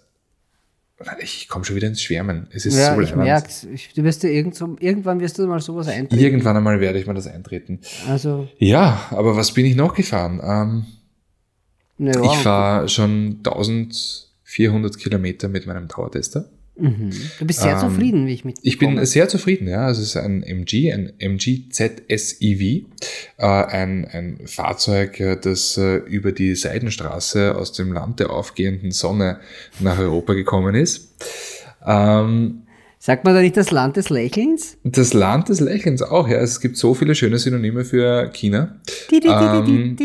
ich komme schon wieder ins Schwärmen. Es ist ja, so ich merk's. Ich, du wirst dir irgend irgendwann wirst du mal sowas eintreten. Irgendwann einmal werde ich mal das eintreten. Also. Ja, aber was bin ich noch gefahren? Ähm, ja, ich fahre schon 1400 Kilometer mit meinem Tower-Tester. Mhm. Du bist sehr ähm, zufrieden, wie ich mit. Ich bin sehr zufrieden, ja. Es ist ein MG, ein MG ZSEV, äh, ein, ein Fahrzeug, äh, das äh, über die Seidenstraße aus dem Land der aufgehenden Sonne nach Europa gekommen ist. Ähm, Sagt man da nicht das Land des Lächelns? Das Land des Lächelns auch, ja. Es gibt so viele schöne Synonyme für China. Ähm,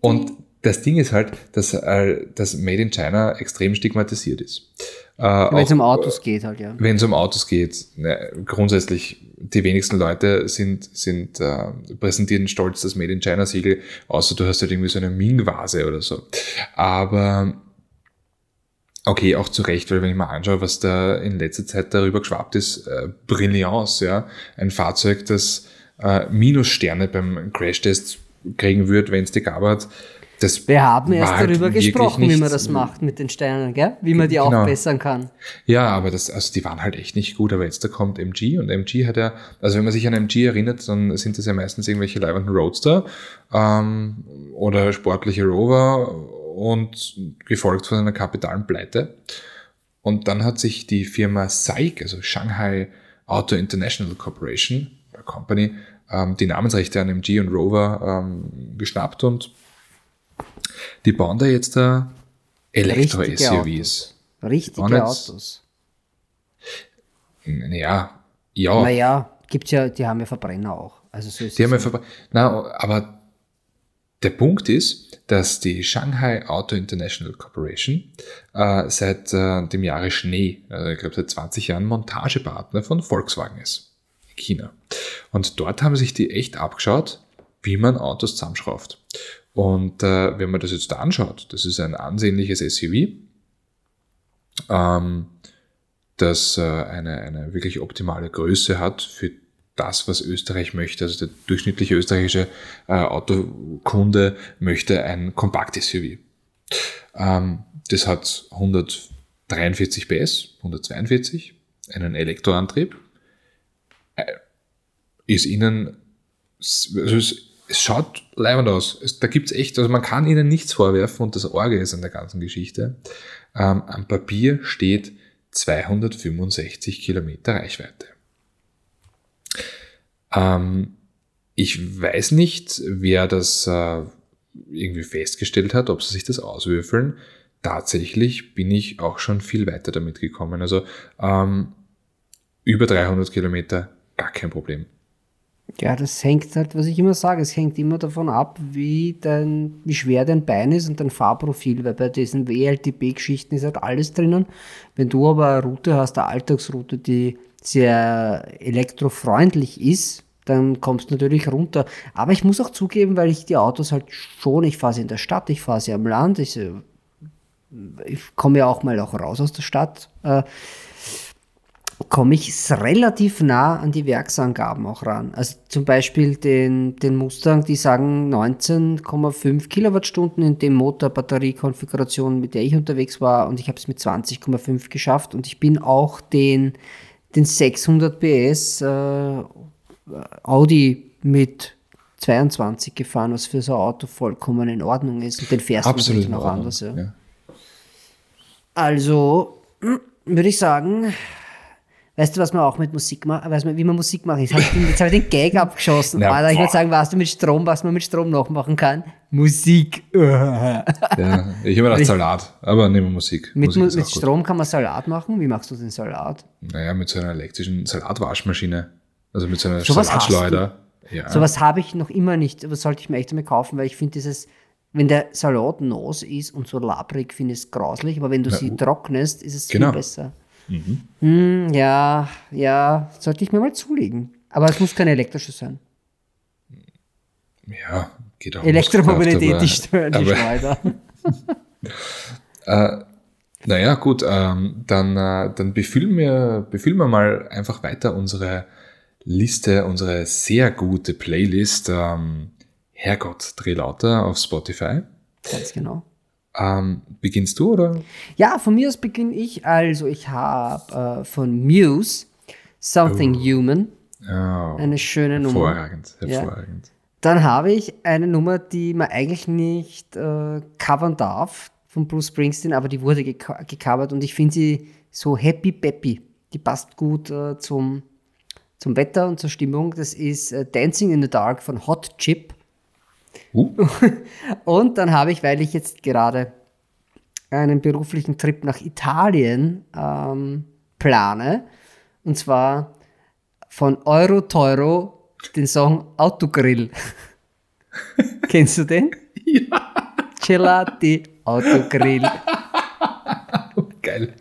und das Ding ist halt, dass äh, das Made in China extrem stigmatisiert ist. Äh, wenn es um Autos geht halt, ja. Wenn es um Autos geht, ne, grundsätzlich die wenigsten Leute sind, sind äh, präsentieren stolz das Made in China Siegel, außer du hast halt irgendwie so eine Ming-Vase oder so. Aber okay, auch zu Recht, weil wenn ich mal anschaue, was da in letzter Zeit darüber geschwappt ist, äh, Brilliance, ja, ein Fahrzeug, das äh, Minussterne beim Crashtest kriegen wird, wenn es die gab hat, das Wir haben erst halt darüber gesprochen, wie man das macht mit den Sternen, gell? wie man die genau. aufbessern kann. Ja, aber das, also die waren halt echt nicht gut, aber jetzt da kommt MG und MG hat ja, also wenn man sich an MG erinnert, dann sind das ja meistens irgendwelche leibenden Roadster ähm, oder sportliche Rover und gefolgt von einer kapitalen Pleite. Und dann hat sich die Firma SAIC, also Shanghai Auto International Corporation, Company, ähm, die Namensrechte an MG und Rover ähm, geschnappt und die bauen da jetzt da Elektro-SUVs. Richtige Autos. Ja, ja. Naja, gibt's ja, die haben ja Verbrenner auch. Also so ist die haben ja Verbrenner. Na, aber der Punkt ist, dass die Shanghai Auto International Corporation äh, seit äh, dem Jahre Schnee, also ich glaube seit 20 Jahren, Montagepartner von Volkswagen ist. In China. Und dort haben sich die echt abgeschaut, wie man Autos zusammenschraubt. Und äh, wenn man das jetzt da anschaut, das ist ein ansehnliches SUV, ähm, das äh, eine, eine wirklich optimale Größe hat für das, was Österreich möchte. Also der durchschnittliche österreichische äh, Autokunde möchte ein Kompakt-SUV. Ähm, das hat 143 PS, 142, einen Elektroantrieb. Äh, ist ihnen, also es, es schaut leibend aus. Es, da gibt's echt, also man kann ihnen nichts vorwerfen und das Orge ist an der ganzen Geschichte. Ähm, am Papier steht 265 Kilometer Reichweite. Ähm, ich weiß nicht, wer das äh, irgendwie festgestellt hat, ob sie sich das auswürfeln. Tatsächlich bin ich auch schon viel weiter damit gekommen. Also ähm, über 300 Kilometer, gar kein Problem. Ja, das hängt halt, was ich immer sage, es hängt immer davon ab, wie, dein, wie schwer dein Bein ist und dein Fahrprofil, weil bei diesen WLTP-Geschichten ist halt alles drinnen. Wenn du aber eine Route hast, eine Alltagsroute, die sehr elektrofreundlich ist, dann kommst du natürlich runter. Aber ich muss auch zugeben, weil ich die Autos halt schon, ich fahre sie in der Stadt, ich fahre sie am Land, ich, ich komme ja auch mal auch raus aus der Stadt. Äh, komme ich relativ nah an die Werksangaben auch ran. Also zum Beispiel den, den Mustang, die sagen 19,5 Kilowattstunden in dem Motor-Batterie-Konfiguration, mit der ich unterwegs war und ich habe es mit 20,5 geschafft und ich bin auch den, den 600 PS äh, Audi mit 22 gefahren, was für so ein Auto vollkommen in Ordnung ist und den fährst du natürlich noch anders. Ja. ja. Also würde ich sagen, Weißt du, was man auch mit Musik macht? Weiß man, wie man Musik macht? Jetzt habe ich, den, hab ich den Gag abgeschossen. Ja, Alter, ich würde sagen, weißt du mit Strom, was man mit Strom noch machen kann? Musik. ja, ich habe gedacht Salat, aber nehmen wir Musik. Mit, Musik mit Strom kann man Salat machen. Wie machst du den Salat? Naja, mit so einer elektrischen Salatwaschmaschine. Also mit so einer so Salatschleuder. Ja. Sowas habe ich noch immer nicht, aber sollte ich mir echt einmal kaufen, weil ich finde dieses, wenn der Salat nass ist und so labrig, finde ich es grauslich, aber wenn du Na, sie trocknest, ist es genau. viel besser. Mhm. Hm, ja, ja, sollte ich mir mal zulegen. Aber es muss kein elektrisches sein. Ja, geht auch. Elektromobilität, stören die Schleuder. äh, naja, gut, ähm, dann, äh, dann befüllen, wir, befüllen wir mal einfach weiter unsere Liste, unsere sehr gute Playlist ähm, Herrgott, dreh lauter auf Spotify. Ganz genau. Ähm, beginnst du oder? Ja, von mir aus beginne ich. Also ich habe äh, von Muse Something oh. Human. Oh. Eine schöne Nummer. Hervorragend, hervorragend. Ja. Dann habe ich eine Nummer, die man eigentlich nicht äh, covern darf von Bruce Springsteen, aber die wurde gecovert und ich finde sie so happy peppy. Die passt gut äh, zum, zum Wetter und zur Stimmung. Das ist äh, Dancing in the Dark von Hot Chip. Uh. Und dann habe ich, weil ich jetzt gerade einen beruflichen Trip nach Italien ähm, plane, und zwar von Euro Teuro den Song Autogrill. Kennst du den? Ja. Gelati Autogrill. Geil.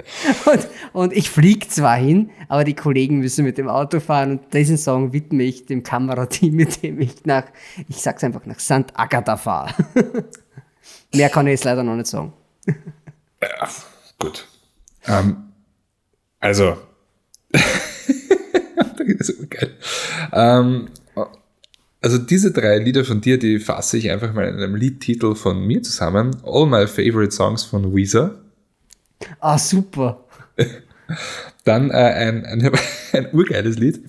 Und, und ich fliege zwar hin, aber die Kollegen müssen mit dem Auto fahren und diesen Song widme ich dem Kamerateam, mit dem ich nach, ich sag's einfach, nach St. Agatha fahre. Mehr kann ich jetzt leider noch nicht sagen. Ja, gut. Ähm, also, das ist geil. Ähm, also diese drei Lieder von dir, die fasse ich einfach mal in einem Liedtitel von mir zusammen. All My Favorite Songs von Weezer. Ah, super. Dann äh, ein, ein, ein urgeiles Lied.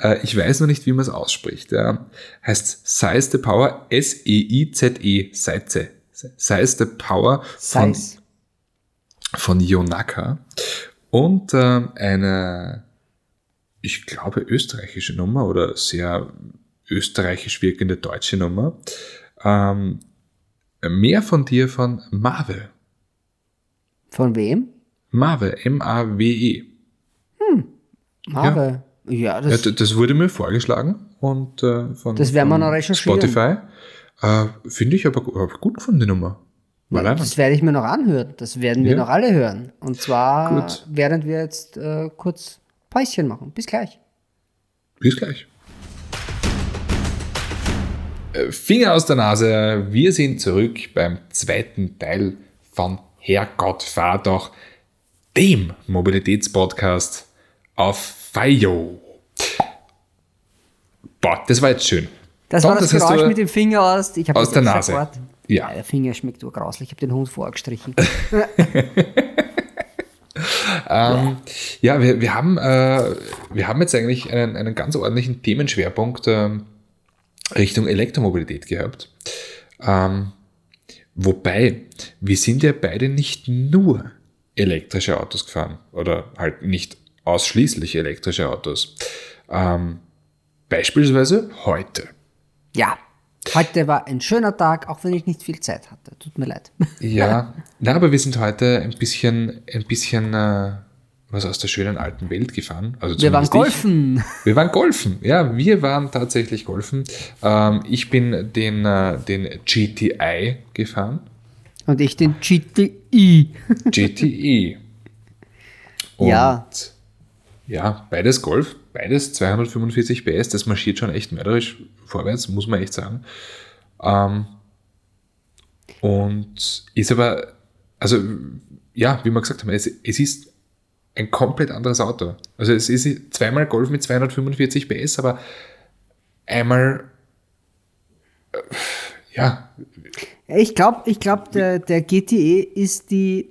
Äh, ich weiß noch nicht, wie man es ausspricht. Ja. Heißt Size the Power, S-E-I-Z-E, Seize. Size the Power von, von Yonaka. Und äh, eine, ich glaube, österreichische Nummer oder sehr österreichisch wirkende deutsche Nummer. Ähm, mehr von dir von Marvel. Von wem? Mave, M-A-W-E. Hm, Mave. Ja, ja, das, ja, das wurde mir vorgeschlagen und äh, von, das werden wir noch recherchieren. Spotify. Äh, Finde ich aber gut von der Nummer. Ja, das werde ich mir noch anhören. Das werden wir ja. noch alle hören. Und zwar, Gut. während wir jetzt äh, kurz Päuschen machen. Bis gleich. Bis gleich. Äh, Finger aus der Nase. Wir sind zurück beim zweiten Teil von Herrgott, fahr doch, dem Mobilitätspodcast auf FIO. Boah, das war jetzt schön. Das Tom, war das, das Geräusch mit dem Finger aus, ich aus der Nase. Sofort. Ja. ja. Der Finger schmeckt nur grauslich. Ich habe den Hund vorgestrichen. ähm, ja, wir, wir, haben, äh, wir haben jetzt eigentlich einen, einen ganz ordentlichen Themenschwerpunkt äh, Richtung Elektromobilität gehabt. Ähm, wobei, wir sind ja beide nicht nur elektrische Autos gefahren oder halt nicht ausschließlich elektrische Autos. Ähm, beispielsweise heute. Ja, Heute war ein schöner Tag, auch wenn ich nicht viel Zeit hatte. Tut mir leid. Ja, na, aber wir sind heute ein bisschen, ein bisschen äh, was aus der schönen alten Welt gefahren. Also wir waren golfen. Ich. Wir waren golfen, ja, wir waren tatsächlich golfen. Ähm, ich bin den, äh, den GTI gefahren. Und ich den GTI. GTI. Und ja. Ja, beides Golf, beides 245 PS, das marschiert schon echt mörderisch vorwärts, muss man echt sagen. Ähm, und ist aber, also ja, wie wir gesagt haben, es, es ist ein komplett anderes Auto. Also es ist zweimal Golf mit 245 PS, aber einmal äh, ja. Ich glaube, ich glaub, der, der GTE ist die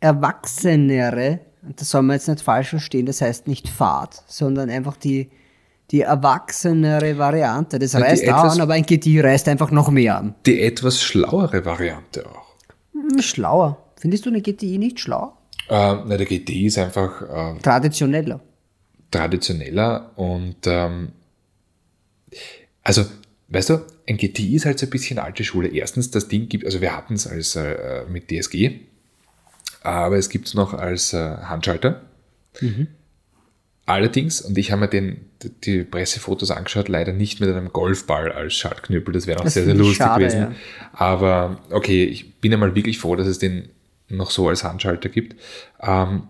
erwachsenere, und das soll man jetzt nicht falsch verstehen, das heißt nicht Fahrt, sondern einfach die, die erwachsenere Variante. Das ja, reißt auch an, aber ein GTI reißt einfach noch mehr an. Die etwas schlauere Variante auch. Hm, schlauer. Findest du eine GTI nicht schlau? Äh, na, der GTI ist einfach äh, traditioneller. Traditioneller und ähm, also, weißt du, ein GTI ist halt so ein bisschen alte Schule. Erstens, das Ding gibt, also wir hatten es als äh, mit DSG, aber es gibt es noch als äh, Handschalter. Mhm. Allerdings, und ich habe mir den, die Pressefotos angeschaut, leider nicht mit einem Golfball als Schaltknüppel, das wäre auch das sehr, sehr lustig schade, gewesen. Ja. Aber okay, ich bin einmal wirklich froh, dass es den noch so als Handschalter gibt. Ähm,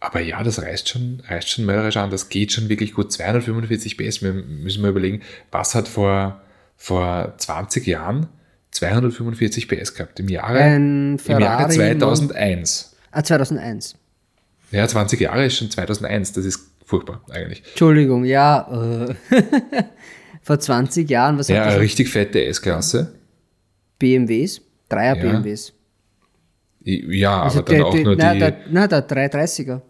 aber ja, das reißt schon, reißt schon mörderisch an. Das geht schon wirklich gut. 245 PS. Wir müssen mal überlegen, was hat vor, vor 20 Jahren 245 PS gehabt? Im Jahre, im Jahre 2001. Ah, 2001. Ja, 20 Jahre ist schon 2001. Das ist furchtbar eigentlich. Entschuldigung, ja. Äh, vor 20 Jahren, was Ja, richtig fette S-Klasse. BMWs, Dreier ja. BMWs. Ja, also aber der, dann auch nur nein, die... Der, nein, der 330er.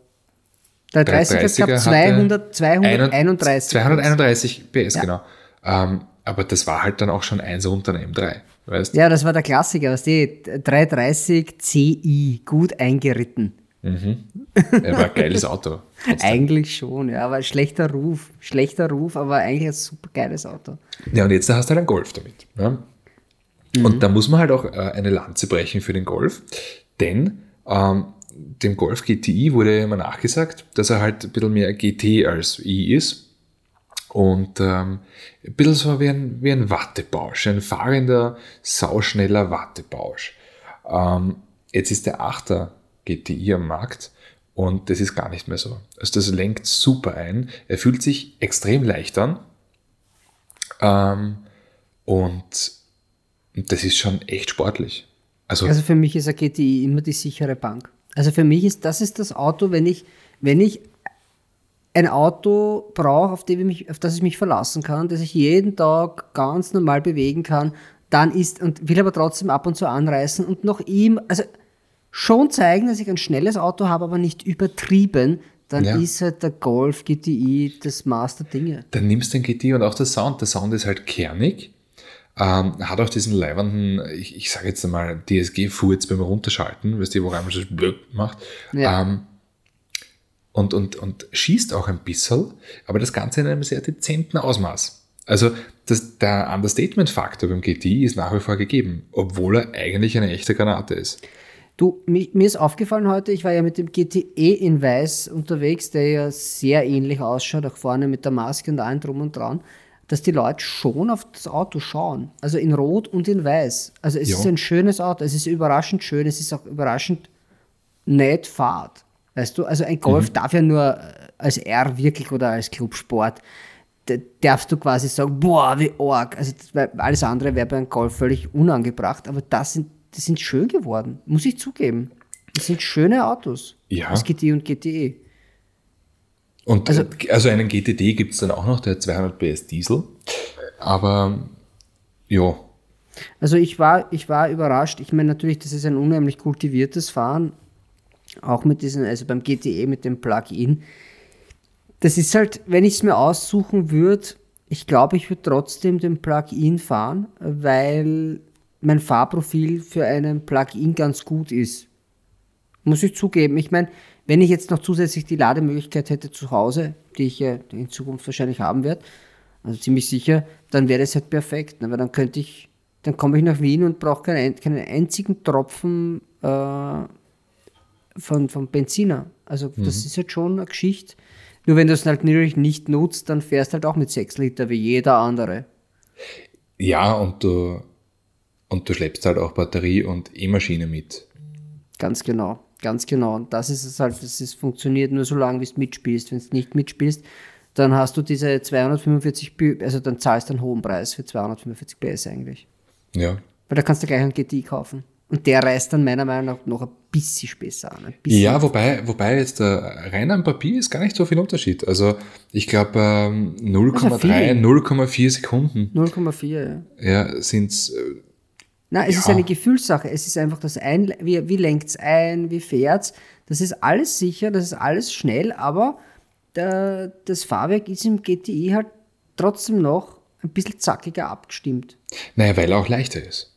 Der 330er gab 200, 231. 231 PS, ja. genau. Ähm, aber das war halt dann auch schon eins unter einem M3. Weißt? Ja, das war der Klassiker, was die 330 Ci, gut eingeritten. Mhm. Er war ein geiles Auto. eigentlich schon, ja, aber schlechter Ruf, schlechter Ruf, aber eigentlich ein super geiles Auto. Ja, und jetzt hast du halt einen Golf damit. Ja? Mhm. Und da muss man halt auch äh, eine Lanze brechen für den Golf, denn ähm, dem Golf GTI wurde immer nachgesagt, dass er halt ein bisschen mehr GT als I ist. Und ähm, ein bisschen so wie ein, wie ein Wattebausch, ein fahrender, sauschneller Wattebausch. Ähm, jetzt ist der 8er GTI am Markt und das ist gar nicht mehr so. Also das lenkt super ein. Er fühlt sich extrem leicht an. Ähm, und das ist schon echt sportlich. Also, also für mich ist ein GTI immer die sichere Bank. Also für mich ist das ist das Auto, wenn ich, wenn ich ein Auto brauche, auf, auf das ich mich verlassen kann, das ich jeden Tag ganz normal bewegen kann, dann ist und will aber trotzdem ab und zu anreißen und noch ihm, also schon zeigen, dass ich ein schnelles Auto habe, aber nicht übertrieben, dann ja. ist halt der Golf GTI das Maß der Dinge. Dann nimmst du den GTI und auch der Sound. Der Sound ist halt kernig, ähm, hat auch diesen leibenden, ich, ich sage jetzt einmal, DSG-Furz beim Runterschalten, weißt du, wo man so macht. Ja. Ähm, und, und, und schießt auch ein bisschen, aber das Ganze in einem sehr dezenten Ausmaß. Also das, der Understatement-Faktor beim GTI ist nach wie vor gegeben, obwohl er eigentlich eine echte Granate ist. Du, mir, mir ist aufgefallen heute, ich war ja mit dem GTE in Weiß unterwegs, der ja sehr ähnlich ausschaut, auch vorne mit der Maske und allem drum und dran. Dass die Leute schon auf das Auto schauen. Also in Rot und in Weiß. Also es Ja. ist ein schönes Auto. Es ist überraschend schön. Es ist auch überraschend nett fahrt. Weißt du, also ein Golf darf ja nur äh, als R wirklich oder als Clubsport, da darfst du quasi sagen, boah, wie arg. Also das, alles andere wäre bei einem Golf völlig unangebracht, aber das sind, die sind schön geworden, muss ich zugeben. Das sind schöne Autos. Ja. Das GT und GTE. Und Also- also, einen GTD gibt es dann auch noch, der 200 PS Diesel. Aber ja, Also ich war, ich war überrascht. Ich meine natürlich, das ist ein unheimlich kultiviertes Fahren. Auch mit diesen, also beim GTE mit dem Plug-in. Das ist halt, wenn ich es mir aussuchen würde, ich glaube, ich würde trotzdem den Plug-in fahren, weil mein Fahrprofil für einen Plug-in ganz gut ist. Muss ich zugeben. Ich meine, wenn ich jetzt noch zusätzlich die Lademöglichkeit hätte zu Hause, die ich ja in Zukunft wahrscheinlich haben werde, also ziemlich sicher, dann wäre das halt perfekt. Weil dann könnte ich, dann komme ich nach Wien und brauche keinen, keinen einzigen Tropfen äh, von, von Benziner. Also das ist halt schon eine Geschichte. Nur wenn du es halt natürlich nicht nutzt, dann fährst halt auch mit 6 Liter wie jeder andere. ja und du, und du schleppst halt auch Batterie und E-Maschine mit. Ganz genau, ganz genau. Und das ist es halt, das ist, funktioniert nur so lange, wie du mitspielst. Wenn du nicht mitspielst, dann hast du diese 245, P- also dann zahlst du einen hohen Preis für 245 PS eigentlich. Ja. Weil da kannst du gleich einen GTI kaufen. Und der reißt dann meiner Meinung nach noch ein bisschen besser an. Bisschen. Ja, wobei, wobei jetzt äh, rein am Papier ist gar nicht so viel Unterschied. Also ich glaube ähm, 0,3, Feeling. 0,4 Sekunden 0,4, ja. ja, sind es. Nein, es ist Ja. eine Gefühlssache. Es ist einfach das ein, wie, wie lenkt es ein, wie fährt's. Das ist alles sicher, das ist alles schnell, aber der, das Fahrwerk ist im GTI halt trotzdem noch ein bisschen zackiger abgestimmt. naja, weil er auch leichter ist.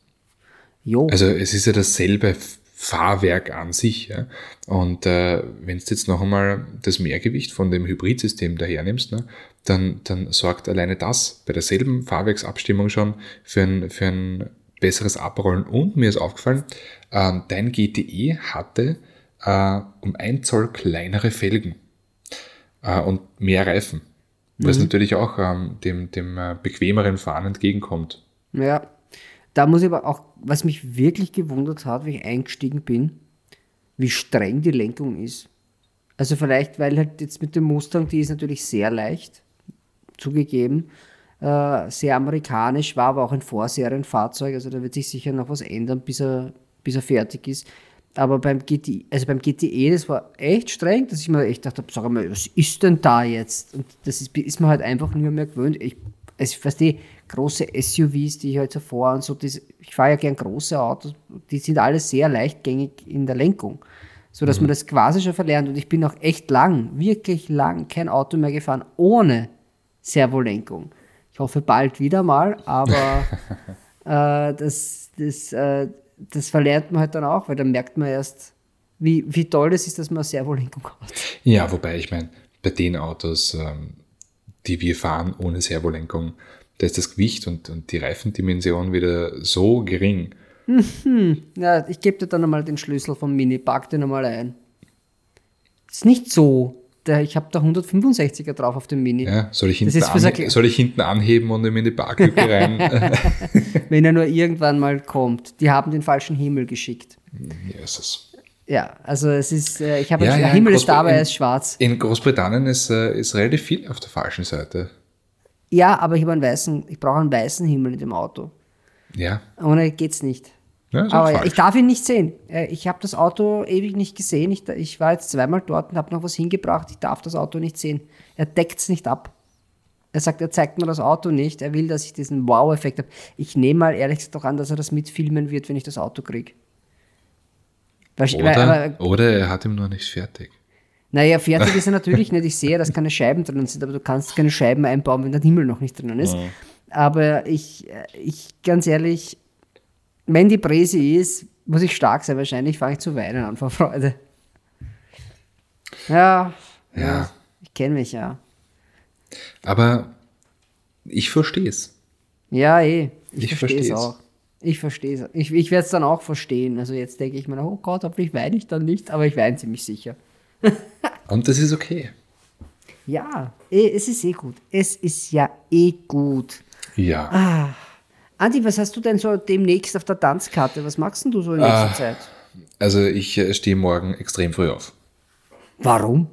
Jo, Also es ist ja dasselbe Fahrwerk an sich. Ja? Und äh, wenn du jetzt noch einmal das Mehrgewicht von dem Hybridsystem dahernimmst, ne, dann, dann sorgt alleine das bei derselben Fahrwerksabstimmung schon für ein, für ein besseres Abrollen. Und mir ist aufgefallen, ähm, dein GTE hatte äh, um ein Zoll kleinere Felgen äh, und mehr Reifen. Was natürlich auch ähm, dem, dem äh, bequemeren Fahren entgegenkommt. ja. Da muss ich aber auch, was mich wirklich gewundert hat, wie ich eingestiegen bin, wie streng die Lenkung ist. Also vielleicht, weil halt jetzt mit dem Mustang, die ist natürlich sehr leicht, zugegeben, äh, sehr amerikanisch, war aber auch ein Vorserienfahrzeug, also da wird sich sicher noch was ändern, bis er, bis er fertig ist. Aber beim GTE, also beim GTE, das war echt streng, dass ich mir echt dachte, sag mal, was ist denn da jetzt? Und das ist, ist man halt einfach nicht mehr gewöhnt. Ich, also ich verstehe, große SUVs, die ich halt so fahre und so, das, ich fahre ja gern große Autos, die sind alle sehr leichtgängig in der Lenkung. So dass man das quasi schon verlernt. Und ich bin auch echt lang, wirklich lang kein Auto mehr gefahren ohne Servolenkung. Ich hoffe bald wieder mal, aber äh, das, das, äh, das verlernt man halt dann auch, weil dann merkt man erst, wie, wie toll das ist, dass man eine Servolenkung hat. Ja, wobei ich meine, bei den Autos, ähm, die wir fahren ohne Servolenkung, da ist das Gewicht und, und die Reifendimension wieder so gering. Ja, ich gebe dir dann einmal den Schlüssel vom Mini, pack den einmal ein. Ist nicht so. Der, ich habe da 165er drauf auf dem Mini. Ja, soll, ich hinten ein- soll ich hinten anheben und ihm in die Parklücke rein? Wenn er nur irgendwann mal kommt. Die haben den falschen Himmel geschickt. es. Ja, also es ist, äh, ich habe Ja, ja, der Himmel ist da, aber Großbrit- er ist schwarz. In Großbritannien ist, äh, ist relativ viel auf der falschen Seite. Ja, aber ich habe einen weißen, ich brauche einen weißen Himmel in dem Auto. Ja, Ohne geht's nicht. Ja auch Aber falsch. ich darf ihn nicht sehen. Äh, Ich habe das Auto ewig nicht gesehen. Ich, ich war jetzt zweimal dort und habe noch was hingebracht. Ich darf das Auto nicht sehen. Er deckt es nicht ab. Er sagt, er zeigt mir das Auto nicht. Er will, dass ich diesen Wow-Effekt habe. Ich nehme mal ehrlich gesagt doch an, dass er das mitfilmen wird, wenn ich das Auto kriege. oder, oder er hat ihm noch nicht fertig. Naja, fertig ist er natürlich nicht. Ich sehe, dass keine Scheiben drin sind, aber du kannst keine Scheiben einbauen, wenn der Himmel noch nicht drinnen ist. Aber ich, äh, ich, ganz ehrlich, wenn die Präse ist, muss ich stark sein. Wahrscheinlich fange ich zu weinen an vor Freude. Ja, Ja. ich kenne mich ja. Aber ich verstehe es. Ja, eh. Ich, Ich verstehe es auch. Ich verstehe es. Ich, ich werde es dann auch verstehen. Also jetzt denke ich mir, oh Gott, hoffentlich weine ich dann nicht, aber ich weine ziemlich sicher. Und das ist okay. Ja, eh, es ist eh gut. Es ist ja eh gut. Ja. Ah. Andi, was hast du denn so demnächst auf der Tanzkarte? Was machst denn du so in nächster Ah. Zeit? Also ich äh, stehe morgen extrem früh auf, Warum?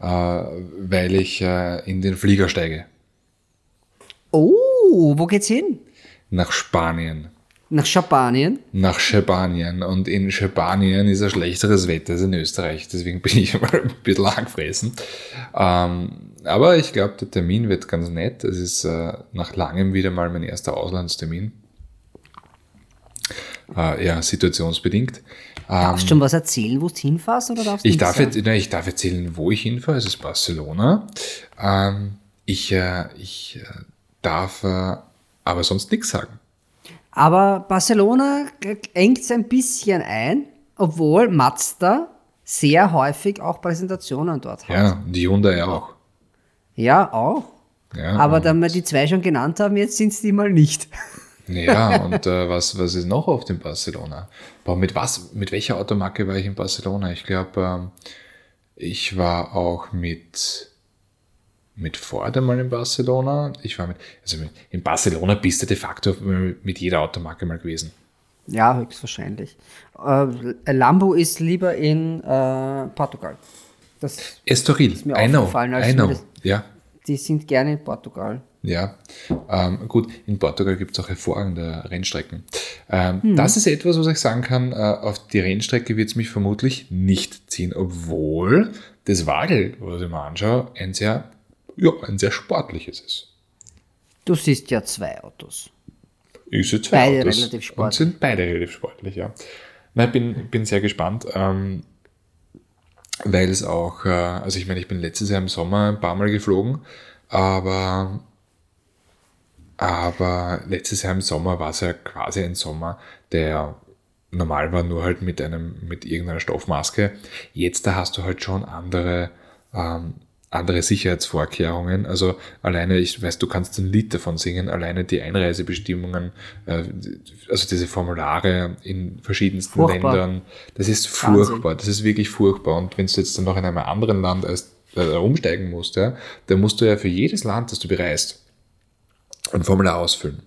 äh, weil ich äh, in den Flieger steige. Oh, wo geht's hin? Nach Spanien. Nach Schabanien? Nach Spanien. Und in Spanien ist ein schlechteres Wetter als in Österreich. Deswegen bin ich mal ein bisschen angefressen. Ähm, aber ich glaube, der Termin wird ganz nett. Es ist äh, nach langem wieder mal mein erster Auslandstermin. Äh, ja, situationsbedingt. Darfst du schon was erzählen, wo du hinfährst oder darfst du Ich darf, jetzt, nein, ich darf erzählen, wo ich hinfahre. Es ist Barcelona. Ähm, ich äh, ich äh, darf äh, aber sonst nichts sagen. Aber Barcelona engt es ein bisschen ein, obwohl Mazda sehr häufig auch Präsentationen dort hat. Ja, und die Hyundai auch. Ja, auch. Ja, Aber da wir die zwei schon genannt haben, jetzt sind es die mal nicht. Ja, und äh, was, was ist noch oft in Barcelona? Boah, mit was, mit welcher Automarke war ich in Barcelona? Ich glaube, ähm, ich war auch mit, mit Ford einmal in Barcelona. Ich war mit, also in Barcelona bist du de facto mit jeder Automarke mal gewesen. Ja, höchstwahrscheinlich. Äh, Lambo ist lieber in äh, Portugal. Das, Estoril, mir I know, I know. das- Ja, die sind gerne in Portugal. Ja, ähm, gut, in Portugal gibt es auch hervorragende Rennstrecken. Ähm, Hm. Das ist etwas, was ich sagen kann, äh, auf die Rennstrecke wird es mich vermutlich nicht ziehen, obwohl das Wagel, was ich mir anschaue, ein sehr, ja, ein sehr sportliches ist. Du siehst ja zwei Autos. Ich sehe zwei Beide Autos relativ und sportlich. sind beide relativ sportlich, ja. Ich bin, bin sehr gespannt, ähm, weil es auch, äh, also ich meine, ich bin letztes Jahr im Sommer ein paar Mal geflogen, aber, aber letztes Jahr im Sommer war es ja quasi ein Sommer, der normal war, nur halt mit einem, mit irgendeiner Stoffmaske. Jetzt da hast du halt schon andere, ähm, andere Sicherheitsvorkehrungen. Also alleine, ich weiß, du kannst ein Lied davon singen, alleine die Einreisebestimmungen, äh, also diese Formulare in verschiedensten Furchtbar. Ländern, das ist Wahnsinn. furchtbar, das ist wirklich furchtbar. Und wenn du jetzt dann noch in einem anderen Land als, äh, umsteigen musst, ja, dann musst du ja für jedes Land, das du bereist, ein Formular ausfüllen.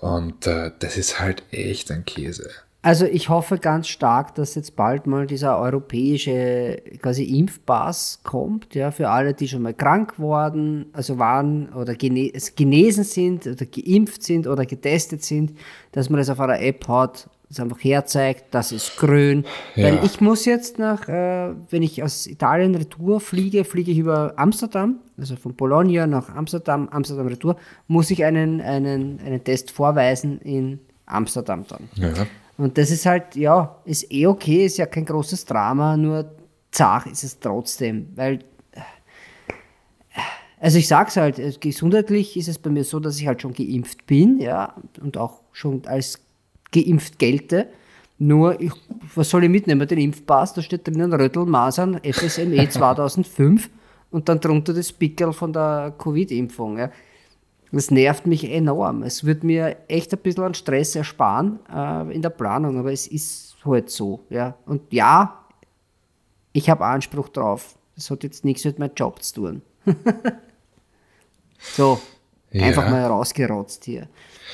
Und äh, das ist halt echt ein Käse. Also ich hoffe ganz stark, dass jetzt bald mal dieser europäische quasi Impfpass kommt, ja, für alle, die schon mal krank worden, also waren oder gene genesen sind oder geimpft sind oder getestet sind, dass man das auf einer App hat, das einfach herzeigt, das ist grün. Ja. Weil ich muss jetzt nach, äh, wenn ich aus Italien retour fliege, fliege ich über Amsterdam, also von Bologna nach Amsterdam, Amsterdam retour, muss ich einen, einen, einen Test vorweisen in Amsterdam dann. Ja. Und das ist halt, ja, ist eh okay, ist ja kein großes Drama, nur zart ist es trotzdem, weil, also ich sag's halt, gesundheitlich ist es bei mir so, dass ich halt schon geimpft bin, ja, und auch schon als geimpft gelte. Nur, ich, was soll ich mitnehmen? Den Impfpass, da steht drinnen Röttl, Masern, FSME 2005 und dann drunter das Pickel von der Covid-Impfung. Ja. Das nervt mich enorm. Es wird mir echt ein bisschen an Stress ersparen äh, in der Planung, aber es ist halt so. Ja. Und ja, ich habe Anspruch drauf. Das hat jetzt nichts mit meinem Job zu tun. so, Ja. einfach mal rausgerotzt hier.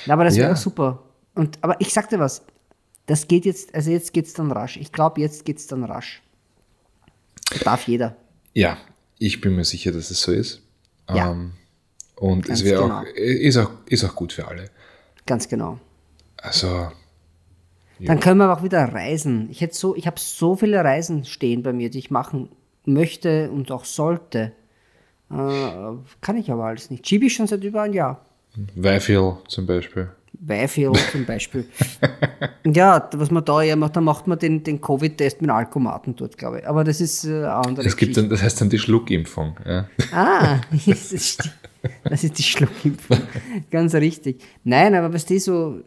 Aber das wäre Ja. doch super. Und, aber ich sag dir was, das geht jetzt, also jetzt geht's dann rasch. Ich glaube, jetzt geht's dann rasch. Das darf jeder. Ja, ich bin mir sicher, dass es so ist. Ja. Ähm, und Ganz es wäre genau. auch, ist auch, ist auch gut für alle. Ganz genau. Also, Dann können wir auch wieder reisen. Ich hätte so, ich habe so viele Reisen stehen bei mir, die ich machen möchte und auch sollte. Äh, kann ich aber alles nicht. Schiebe ich schon seit über ein Jahr. Weifel zum Beispiel. Beifil zum Beispiel. ja, was man da ja macht, dann macht man den, den Covid-Test mit Alkomaten dort, glaube ich. Aber das ist äh, eine andere Es gibt dann, das heißt dann die Schluckimpfung. Ja. Ah, das ist, die, das ist die Schluckimpfung. Ganz richtig. Nein, aber weißt du, so,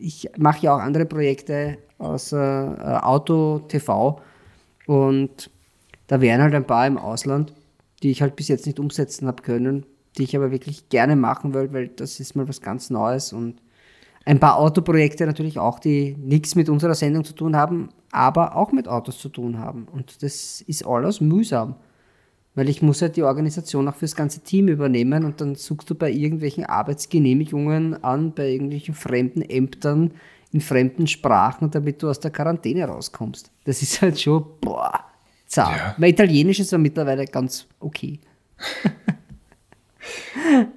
ich mache ja auch andere Projekte aus äh, Auto, TV und da wären halt ein paar im Ausland, die ich halt bis jetzt nicht umsetzen habe können, die ich aber wirklich gerne machen will, weil das ist mal was ganz Neues und ein paar Autoprojekte natürlich auch, die nichts mit unserer Sendung zu tun haben, aber auch mit Autos zu tun haben. Und das ist alles mühsam. Weil ich muss halt die Organisation auch fürs ganze Team übernehmen und dann suchst du bei irgendwelchen Arbeitsgenehmigungen an, bei irgendwelchen fremden Ämtern in fremden Sprachen, damit du aus der Quarantäne rauskommst. Das ist halt schon, boah, zart. Ja. Mein Italienisch ist ja mittlerweile ganz okay.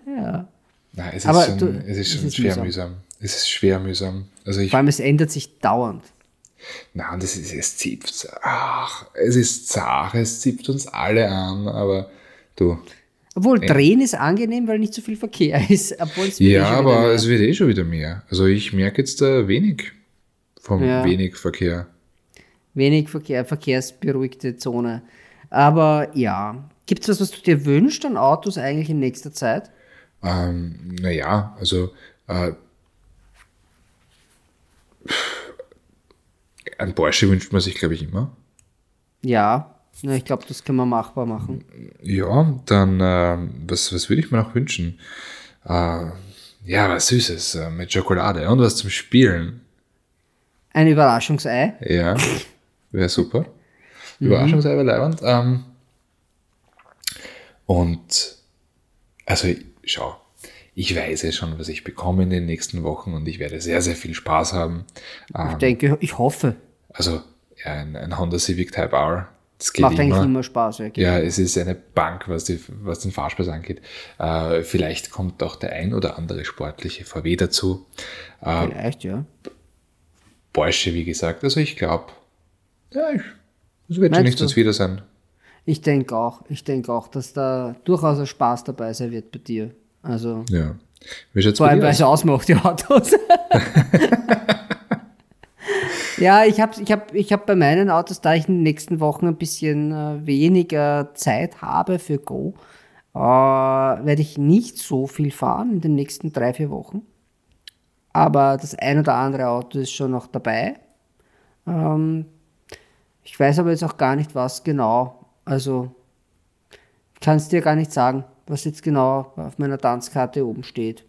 ja. Nein, es ist Aber schon, du, es ist schon es ist schwer mühsam. mühsam. Es ist schwer mühsam. Also ich, Vor allem, es ändert sich dauernd. Nein, das ist, es zipft. Ach, es ist zart, es zipft uns alle an, aber du. Obwohl, drehen ist angenehm, weil nicht so viel Verkehr ist. Obwohl es ja, eh aber es wird eh schon wieder mehr. Also ich merke jetzt da wenig vom ja. wenig Verkehr. Wenig Verkehr, verkehrsberuhigte Zone. Aber ja, gibt es was, was du dir wünschst an Autos eigentlich in nächster Zeit? Ähm, naja, also äh, ein Porsche wünscht man sich, glaube ich, immer. Ja, ja ich glaube, das kann man machbar machen. Ja, dann, äh, was, was würde ich mir noch wünschen? Äh, ja, was Süßes äh, mit Schokolade und was zum Spielen. Ein Überraschungsei? Ja, wäre super. Mhm. Überraschungsei wäre leibend. Ähm, und, also, schau, ich weiß ja schon, was ich bekomme in den nächsten Wochen und ich werde sehr, sehr viel Spaß haben. Ich ähm, denke, ich hoffe. Also ja, ein, ein, Honda Civic Type R. Das geht Macht immer. eigentlich immer Spaß. Ja, ja, es ist eine Bank, was, die, was den Fahrspaß angeht. Äh, vielleicht kommt auch der ein oder andere sportliche VW dazu. Äh, vielleicht, ja. Porsche, wie gesagt. Also ich glaube, ja, es wird schon nichts wieder sein. Ich denke auch. Ich denke auch, dass da durchaus ein Spaß dabei sein wird bei dir. Also. Ja. Vor allem, weil es ausmacht, die Autos. Ja, ich habe ich hab, ich hab bei meinen Autos, da ich in den nächsten Wochen ein bisschen äh, weniger Zeit habe für Go, äh, werde ich nicht so viel fahren in den nächsten drei, vier Wochen. Aber das ein oder andere Auto ist schon noch dabei. Ähm, ich weiß aber jetzt auch gar nicht, was genau. Also, ich kann es dir gar nicht sagen, was jetzt genau auf meiner Tanzkarte oben steht.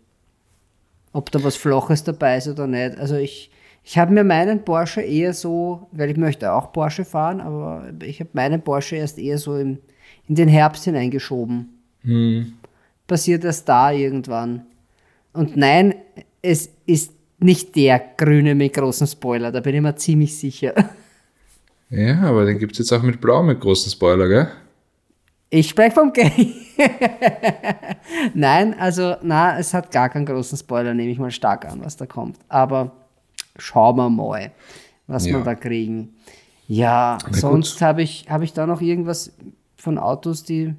Ob da was Floches dabei ist oder nicht. Also, ich ich habe mir meinen Porsche eher so, weil ich möchte auch Porsche fahren, aber ich habe meinen Porsche erst eher so im, in den Herbst hineingeschoben. Hm. Passiert erst da irgendwann. Und nein, es ist nicht der grüne mit großen Spoiler, da bin ich mir ziemlich sicher. Ja, aber den gibt es jetzt auch mit blau mit großen Spoiler, gell? Ich spreche vom Gay. Nein, also, na, es hat gar keinen großen Spoiler, nehme ich mal stark an, was da kommt. Aber schauen wir mal, was ja. wir da kriegen. Ja, Na sonst habe ich, hab ich da noch irgendwas von Autos, die.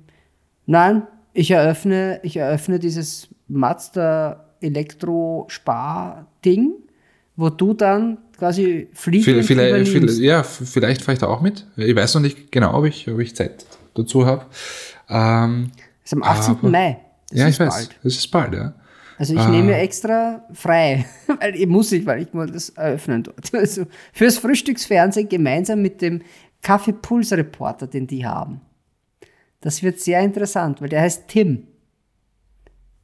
Nein, ich eröffne, ich eröffne dieses Mazda Elektro-Spar-Ding, wo du dann quasi fliegst. Vielleicht, vielleicht, ja, vielleicht fahre ich da auch mit. Ich weiß noch nicht genau, ob ich, ob ich Zeit dazu habe. Ähm, das ist am 18. Aber, Mai. Das ja, ich weiß. Bald. Das ist bald, ja. Also ich ah. nehme extra frei, weil ich muss ich, weil ich muss das eröffnen dort. Also fürs Frühstücksfernsehen gemeinsam mit dem Kaffeepuls-Reporter, den die haben. Das wird sehr interessant, weil der heißt Tim.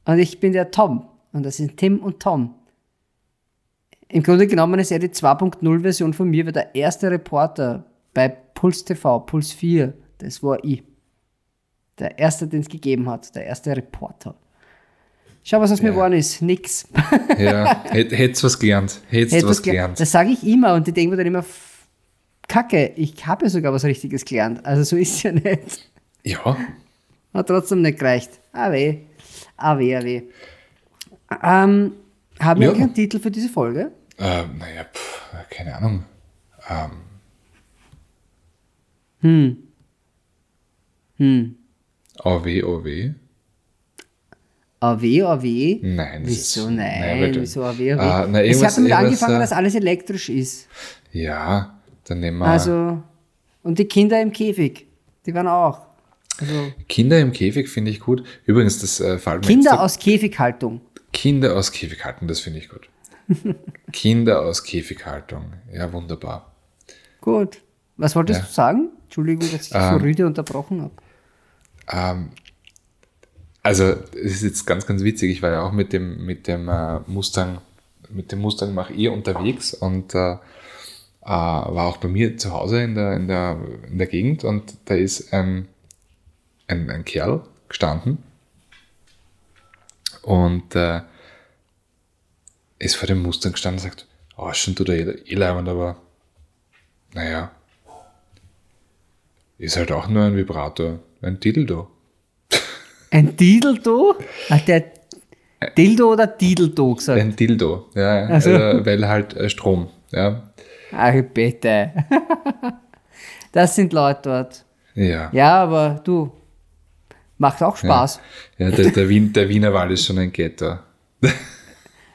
Und ich bin der Tom. Und das sind Tim und Tom. Im Grunde genommen ist er die 2.0-Version von mir, weil der erste Reporter bei Puls TV, Puls 4, das war ich. Der erste, den es gegeben hat, der erste Reporter. Schau, was aus ja. mir geworden ist. Nix. Ja, hättest was gelernt. Hättest Hätt was gelernt. Das sage ich immer und die denken mir dann immer, Kacke, ich habe ja sogar was Richtiges gelernt. Also so ist es ja nicht. Ja. Hat trotzdem nicht gereicht. Ah weh. Ah weh, ah weh. Ähm, haben wir ja. einen Titel für diese Folge? Ähm, naja, keine Ahnung. Ähm. Hm. Hm. OW, OW. AW, AW? Nein. Wieso ist, nein? nein wieso AW, AW? Ah, na, es hat damit angefangen, dass alles elektrisch ist. Ja, dann nehmen wir. Also, und die Kinder im Käfig, die waren auch. Also, Kinder im Käfig finde ich gut. Übrigens, das äh, fällt Kinder aus Käfighaltung. Kinder aus Käfighaltung, das finde ich gut. Kinder aus Käfighaltung, ja, wunderbar. Gut. Was wolltest ja. du sagen? Entschuldigung, dass ich ähm, so rüde unterbrochen habe. Ähm, also, es ist jetzt ganz, ganz witzig. Ich war ja auch mit dem, mit dem äh, Mustang, mit dem Mustang Mach E unterwegs und äh, äh, war auch bei mir zu Hause in der, in der, in der Gegend und da ist ein, ein, ein Kerl gestanden und äh, ist vor dem Mustang gestanden und sagt, oh, schon tut er eh leibend, aber naja, ist halt auch nur ein Vibrator, ein Dildo. Ein Dildo? Hat der Dildo oder Dildo gesagt? Ein Dildo, ja, also. also weil halt äh, Strom, ja. Ach bitte. das sind Leute dort. Ja. Ja, aber du, macht auch Spaß. Ja, ja der, der, Wien, der Wiener Wald ist schon ein Ghetto.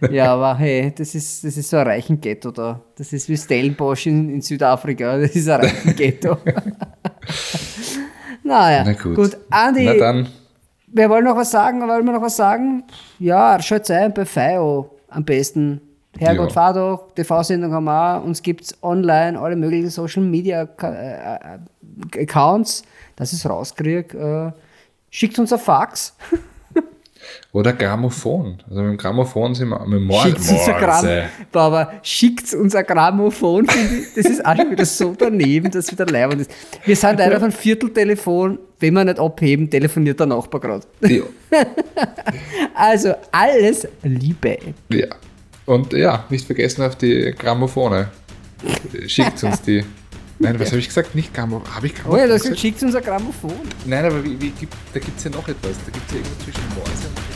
ja, aber hey, das ist, das ist so ein reichen Ghetto da. Das ist wie Stellenbosch in, in Südafrika. Das ist ein reichen Ghetto. naja, Na gut. gut. Andi, Na dann. wir wollen noch was sagen. Wollen wir noch was sagen? Ja, schaut ein bei FIO am besten. Herrgott, ja. fahr doch, TV-Sendung haben wir auch. Uns gibt es online alle möglichen Social Media äh, äh, ich es rauskriege. Äh, schickt uns ein Fax. Oder Grammophon. Also mit dem Grammophon sind wir mit Mord. Schickt uns ein Gramm, aber schickt uns ein Grammophon, Das ist auch schon wieder so daneben, dass wieder leibend ist. Wir sind leider von Vierteltelefon, wenn wir nicht abheben, telefoniert der Nachbar gerade. Ja. also alles Liebe. Ja. Und ja, nicht vergessen auf die Grammophone. Schickt uns die. Nein, was habe ich gesagt? Nicht Grammophon. Habe ich Grammophon? Oh ja, das schickt uns ein Grammophon. Nein, aber wie, wie, da gibt es ja noch etwas. Da gibt es ja irgendwo zwischen Mäuse und